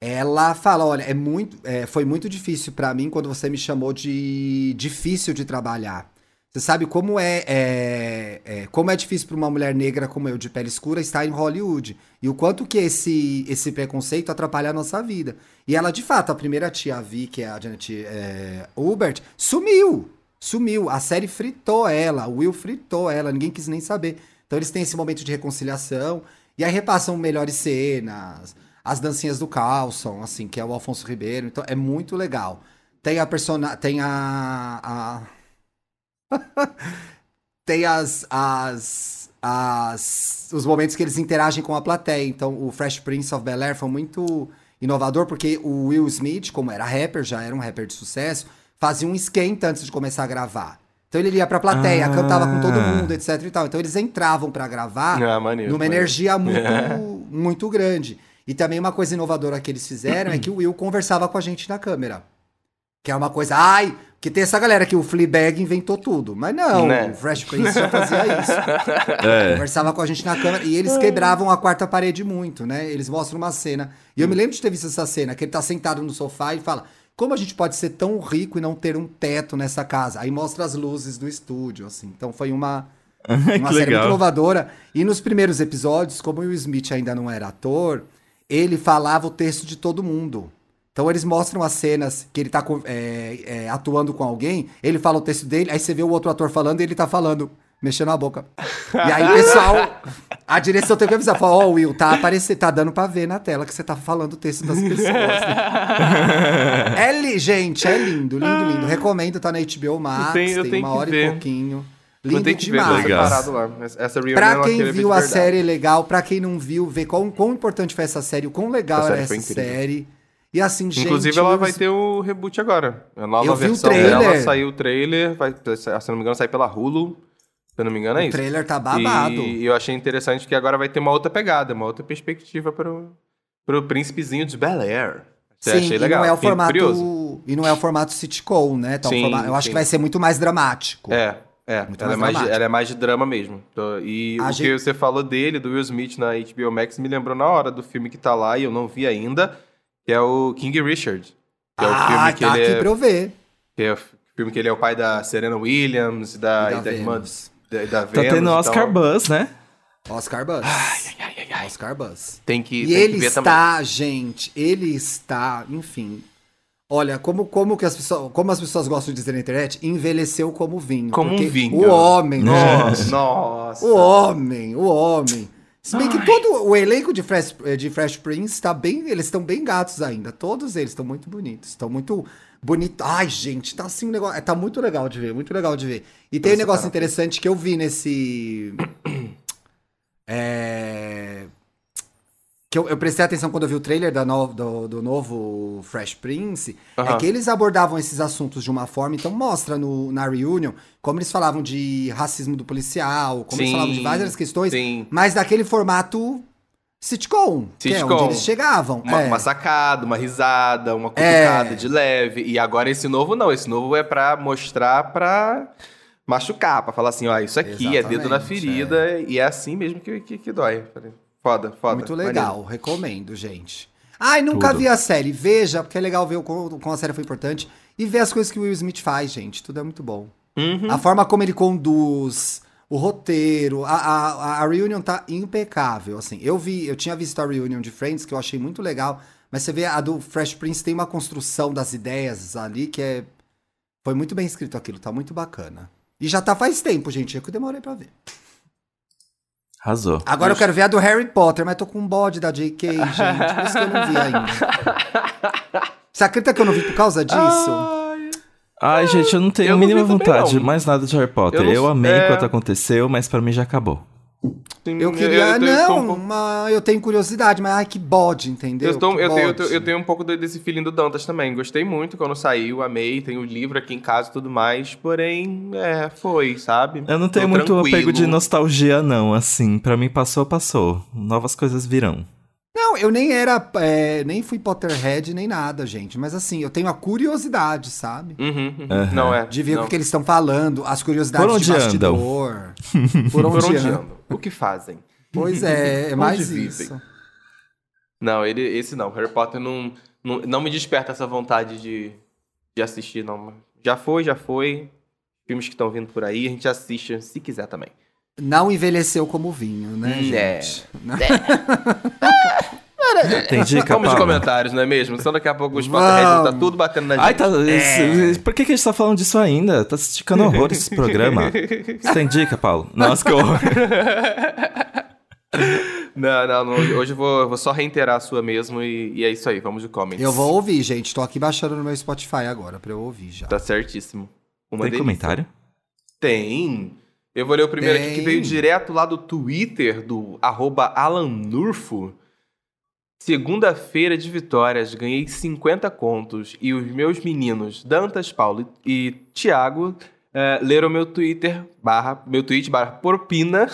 Ela fala: olha, é muito, é, foi muito difícil pra mim quando você me chamou de difícil de trabalhar. Você sabe como é, é- é- como é difícil pra uma mulher negra como eu, de pele escura, estar em Hollywood. E o quanto que esse, esse preconceito atrapalha a nossa vida. E ela, de fato, a primeira tia Vi, que é a Janet é, Hilbert, sumiu. Sumiu. A série fritou ela, o Will fritou ela, ninguém quis nem saber. Então eles têm esse momento de reconciliação. E aí repassam melhores cenas, as dancinhas do Carlson, assim, que é o Alfonso Ribeiro. Então é muito legal. Tem a persona... Tem a... a- tem as, as, as, os momentos que eles interagem com a plateia. Então, o Fresh Prince of Bel-Air foi muito inovador, porque o Will Smith, como era rapper, já era um rapper de sucesso, fazia um esquenta antes de começar a gravar. Então ele ia pra plateia, Ah. cantava com todo mundo, etc e tal. Então eles entravam pra gravar Ah, maneiro. numa maneiro. energia muito, muito grande. E também uma coisa inovadora que eles fizeram é que o Will conversava com a gente na câmera. Que é uma coisa, ai, que tem essa galera que o Fleabag inventou tudo. Mas não, Né? o Fresh Prince já fazia isso. É. Conversava com a gente na câmera e eles quebravam a quarta parede muito, né? Eles mostram uma cena. E eu me lembro de ter visto essa cena, que ele tá sentado no sofá e fala: Como a gente pode ser tão rico e não ter um teto nessa casa? Aí mostra as luzes do estúdio, assim. Então foi uma, uma série muito legal. inovadora. E nos primeiros episódios, como o Will Smith ainda não era ator, ele falava o texto de todo mundo. Então eles mostram as cenas que ele tá é, é, atuando com alguém, ele fala o texto dele, aí você vê o outro ator falando e ele tá falando, mexendo a boca. E aí, pessoal, a direção tem que avisar, fala, ó, Will, tá aparecendo, tá dando pra ver na tela que você tá falando o texto das pessoas. é li, gente, é lindo, lindo, lindo. Recomendo, tá na HBO Max, Eu tenho- eu tem tenho uma hora ver. e pouquinho. Lindo demais. Separado lá. Essa reunião Pra eu quem viu a série legal, pra quem não viu, ver quão, quão importante foi essa série, o quão legal Essa era série essa série. E assim, gente. Inclusive, ela vai ter o reboot agora. A nova Eu vi o versão trailer. dela saiu o trailer. Vai, se não me engano, sai pela Hulu. Se eu não me engano, é O isso. trailer tá babado. E eu achei interessante que agora vai ter uma outra pegada, uma outra perspectiva pro, pro príncipezinho de Bel Air. Sim, achei legal. e não é o formato. curioso. E não é o formato sitcom, né? Um Sim, formato- eu acho sim. que vai ser muito mais dramático. É, é. Muito Ela é, mais mais de, dramático. ela é mais de drama mesmo. E A o gente- que você falou dele, do Will Smith na HBO Max, me lembrou na hora do filme que tá lá e eu não vi ainda, que é o King Richard. Que é o ah, filme que tá ele aqui é pra eu ver. Que é o filme que ele é o pai da Serena Williams e da, E da da irmã. Da, da Tá tendo Oscar. Buzz, né? Oscar Buzz. Ai, ai, ai. Oscar Buzz. Tem que, E tem ele que ver está, gente, ele está, enfim. Olha, como, como, que as pessoas, como as pessoas gostam de dizer na internet, envelheceu como vinho. Como um vinho. O homem, também. nossa. Nossa. O homem, o homem. Se bem que todo o elenco de Fresh, eh, de Fresh Prince tá bem. Eles estão bem gatos ainda. Todos eles estão muito bonitos. Estão muito bonitos. Ai, gente, tá assim um negócio. Tá muito legal de ver, muito legal de ver. E tem um Esse negócio cara- interessante que eu vi nesse. É. Que eu, eu prestei atenção quando eu vi o trailer no- do, do novo Fresh Prince, é Aham. que eles abordavam esses assuntos de uma forma, então mostra no, na reunion como eles falavam de racismo do policial, como eles Sim, falavam de várias questões, sim. mas daquele formato sitcom, que é Sitcom. onde eles chegavam. Uma, é. uma sacada, uma risada, uma cutucada É. de leve. E agora esse novo não. Esse novo é pra mostrar pra machucar, pra falar assim, ó, isso aqui é dedo na Exatamente, ferida e é assim mesmo que, que, que dói. Foda, foda. Muito maneiro. legal, recomendo, gente. Ai, nunca Tudo. vi a série. Veja, porque é legal ver o como, como a série foi importante. E ver as coisas que o Will Smith faz, gente. Tudo é muito bom. Uhum. A forma como ele conduz, o roteiro, a, a, a reunion tá impecável, assim. Eu vi, eu tinha visto a reunion de Friends, que eu achei muito legal, mas você vê a do Fresh Prince tem uma construção das ideias ali que é foi muito bem escrito aquilo, tá muito bacana. E já tá faz tempo, gente, é que eu demorei pra ver. Arrasou. Agora eu quero ver a do Harry Potter, mas tô com um bode da JK, gente. Por isso que eu não vi ainda. Você acredita que eu não vi por causa disso? Ai, gente, eu não tenho eu a mínima vontade. não. Mais nada de Harry Potter. Eu Eu, amei é. enquanto aconteceu, mas pra mim já acabou. Sim, Eu queria. um não, pouco- mas eu tenho curiosidade, mas ai, que bode, entendeu? Eu, tô- Que eu tenho, eu, bode. tenho, eu tenho um pouco desse feeling do Dantas também. Gostei muito quando saiu, amei. Tenho o livro aqui em casa e tudo mais. Porém, é, foi, sabe? Eu não tenho Tô muito tranquilo. apego de nostalgia, não. Assim, pra mim passou, passou. Novas coisas virão. Não, eu nem era. é, nem fui Potterhead nem nada, gente. Mas assim, eu tenho a curiosidade, sabe? Uhum, uhum. Aham. Não é. De ver não. o que eles estão falando, as curiosidades Por onde de bastidor. Por onde, Por onde andam. andam? O que fazem? Pois é, é mais vivem? isso. Não, ele, esse não. Harry Potter não, não, não me desperta essa vontade de, de assistir, não. Já foi, já foi. Filmes que estão vindo por aí, a gente assiste se quiser também. Não envelheceu como vinho, né, Né. gente? Tem dica, Vamos de comentários, não é mesmo? Senão daqui a pouco os Potterheads tá tudo batendo na gente. Ai, tá. É. Por que, que a gente tá falando disso ainda? Tá se esticando horror esse programa. Você tem dica, Paulo? Nossa, que horror. Não, não, não. Hoje eu vou, vou só reiterar a sua mesmo e, e é isso aí. Vamos de comments. Eu vou ouvir, gente. Tô aqui baixando no meu Spotify agora pra eu ouvir já. Tá certíssimo. Uma Tem delícia. comentário? Tem. Eu vou ler o primeiro aqui que Tem. veio direto lá do Twitter, do arroba Alan Nurfo. Segunda-feira de vitórias, ganhei 50 contos e os meus meninos Dantas, Paulo e Thiago eh, leram meu Twitter, barra, meu tweet, barra propina,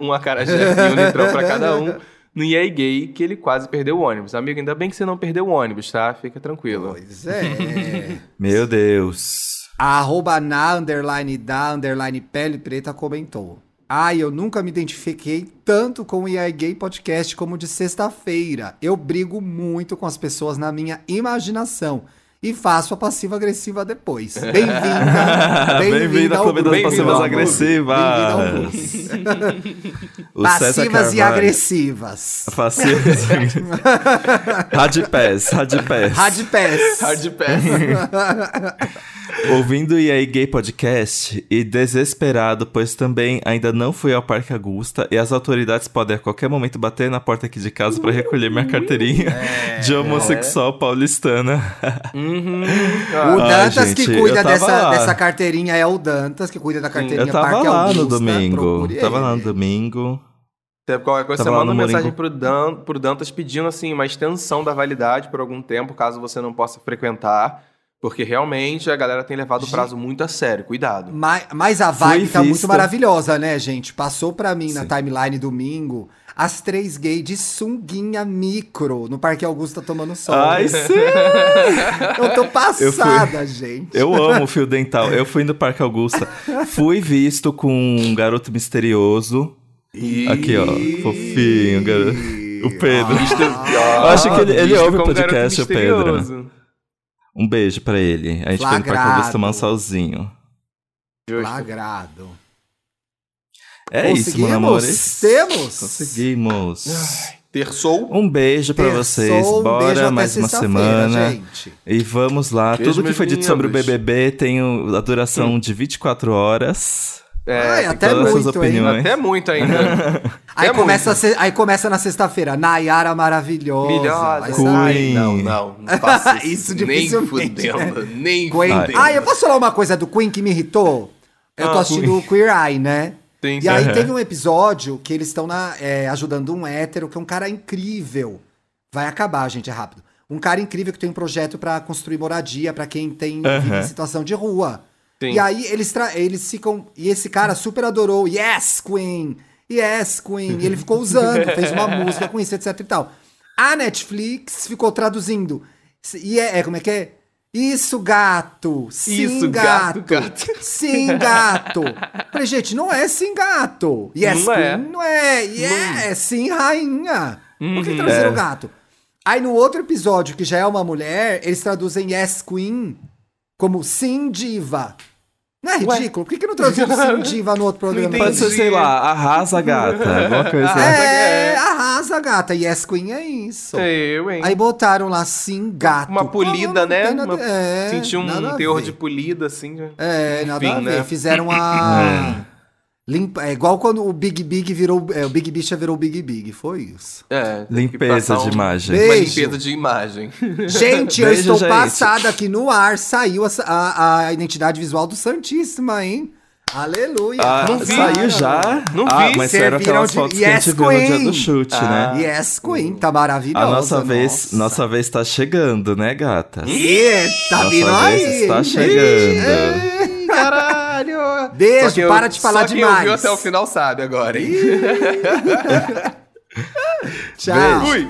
um acarajé e um litrão pra cada um, no EA Gay, que ele quase perdeu o ônibus. Amigo, ainda bem que você não perdeu o ônibus, tá? Fica tranquilo. Pois é. Meu Deus. A arroba na underline da underline pele preta comentou. Ai, eu nunca me identifiquei tanto com o EA Gay Podcast como de sexta-feira. Eu brigo muito com as pessoas na minha imaginação e faço a passiva-agressiva depois. Bem-vinda! Bem-vindo ao Clube das Passivas Agressivas. Passivas e agressivas. Passivas e agressivas. Radipés, radipés. Radpass. Hard pass. Ouvindo o EA Gay Podcast e desesperado, pois também ainda não fui ao Parque Augusta e as autoridades podem a qualquer momento bater na porta aqui de casa para recolher minha carteirinha de homossexual paulistana. Uhum. O Ah, Ai, Dantas gente, que cuida dessa, lá. dessa carteirinha é o Dantas, que cuida da carteirinha Eu tava Parque lá no Augusta, domingo. procure Tava lá no domingo. Qualquer coisa, Tava você manda no uma mensagem pro, Dan, pro Dantas pedindo assim uma extensão da validade por algum tempo, caso você não possa frequentar. Porque realmente a galera tem levado o prazo muito a sério. Cuidado. Mas, mas a vibe Fui tá muito maravilhosa, né, gente? Passou pra mim na Sim. timeline domingo as três gays de sunguinha micro no Parque Augusta tomando sol. Ai, sim! Eu tô passada, gente. Eu amo o fio dental. Eu fui no Parque Augusta. Fui visto com um garoto misterioso. Aqui, ó. Fofinho, garoto. O Pedro. Eu acho que ele- ele ouve o podcast, o Pedro. Um beijo pra ele. A gente foi no Parque Flagrado. Um solzinho. Justo. Flagrado. É isso, meu amor. Temos? Conseguimos. Terçou. Um beijo pra Terçou, vocês. um beijo Bora até mais uma semana. gente. E vamos lá. Beijo, Tudo que foi dito sobre o. BBB tem a duração de 24 horas. É, Ai, até muito, opiniões. até muito ainda. Aí É começa, muito. se- aí começa na sexta-feira. Nayara maravilhosa. Milhosa. Queen. não, não. Não faça isso. Isso nem dificilmente, fudendo. Nem Queen. fudendo. Ah, eu posso falar uma coisa do Queen que me irritou? Eu tô Ah, assistindo o Queer Eye, né? Sim, E sim. aí Aham. teve um episódio que eles estão na- é, ajudando um hétero, que é um cara incrível. Vai acabar, gente, é rápido. Um cara incrível que tem um projeto pra construir moradia pra quem tem vive em situação de rua. Sim. E aí eles, tra- eles ficam. E esse cara super adorou. Yes, Queen! Yes, Queen! E ele ficou usando, fez uma música com isso, etc e tal. A Netflix ficou traduzindo. E é, é, como é que é? Isso, gato! Sim, Isso, gato! gato. Sim, gato! Falei, gente, não é sim, gato! Yes, Não Queen! é. Não é! Yeah, sim, rainha! Por que Uhum. traduziram É. gato? Aí no outro episódio, que já é uma mulher, eles traduzem Yes, Queen como sim, diva. Não é ridículo? Por que, que não traduziram sim, diva no outro programa? Pode ser, sei lá, arrasa gata. Alguma coisa assim. É, É. arrasa, gata. Yes, Queen é isso. Eu, hein? Aí botaram lá sim, gato. Uma polida, não né? nada- Uma- é, Senti nada um teor de polida, assim. É, nada Enfim, a ver. né? Fizeram a. Limpa, é igual quando o Big Big virou. É, o Big Bicha virou o Big Big. Foi isso. É, Limpeza passar de um- imagem. Beijo. Uma limpeza de imagem. Gente, eu Beijo, estou gente. passada aqui no ar. Saiu a, a, a identidade visual do Santíssima, hein? Aleluia. Ah, Não vi. saiu já? Não ah, vi. mas Serviram eram aquelas de- fotos que a Yes, gente viu no dia Queen. do chute, Ah. né? Yes, Queen, tá maravilhosa. A nossa vez, nossa. nossa vez tá chegando, né, gata? Eita, Nossa vindo vez aí. está hein? chegando. Caralho! Beijo, Só quem para de falar só quem demais. ouviu até o final sabe agora, hein? Tchau. Fui!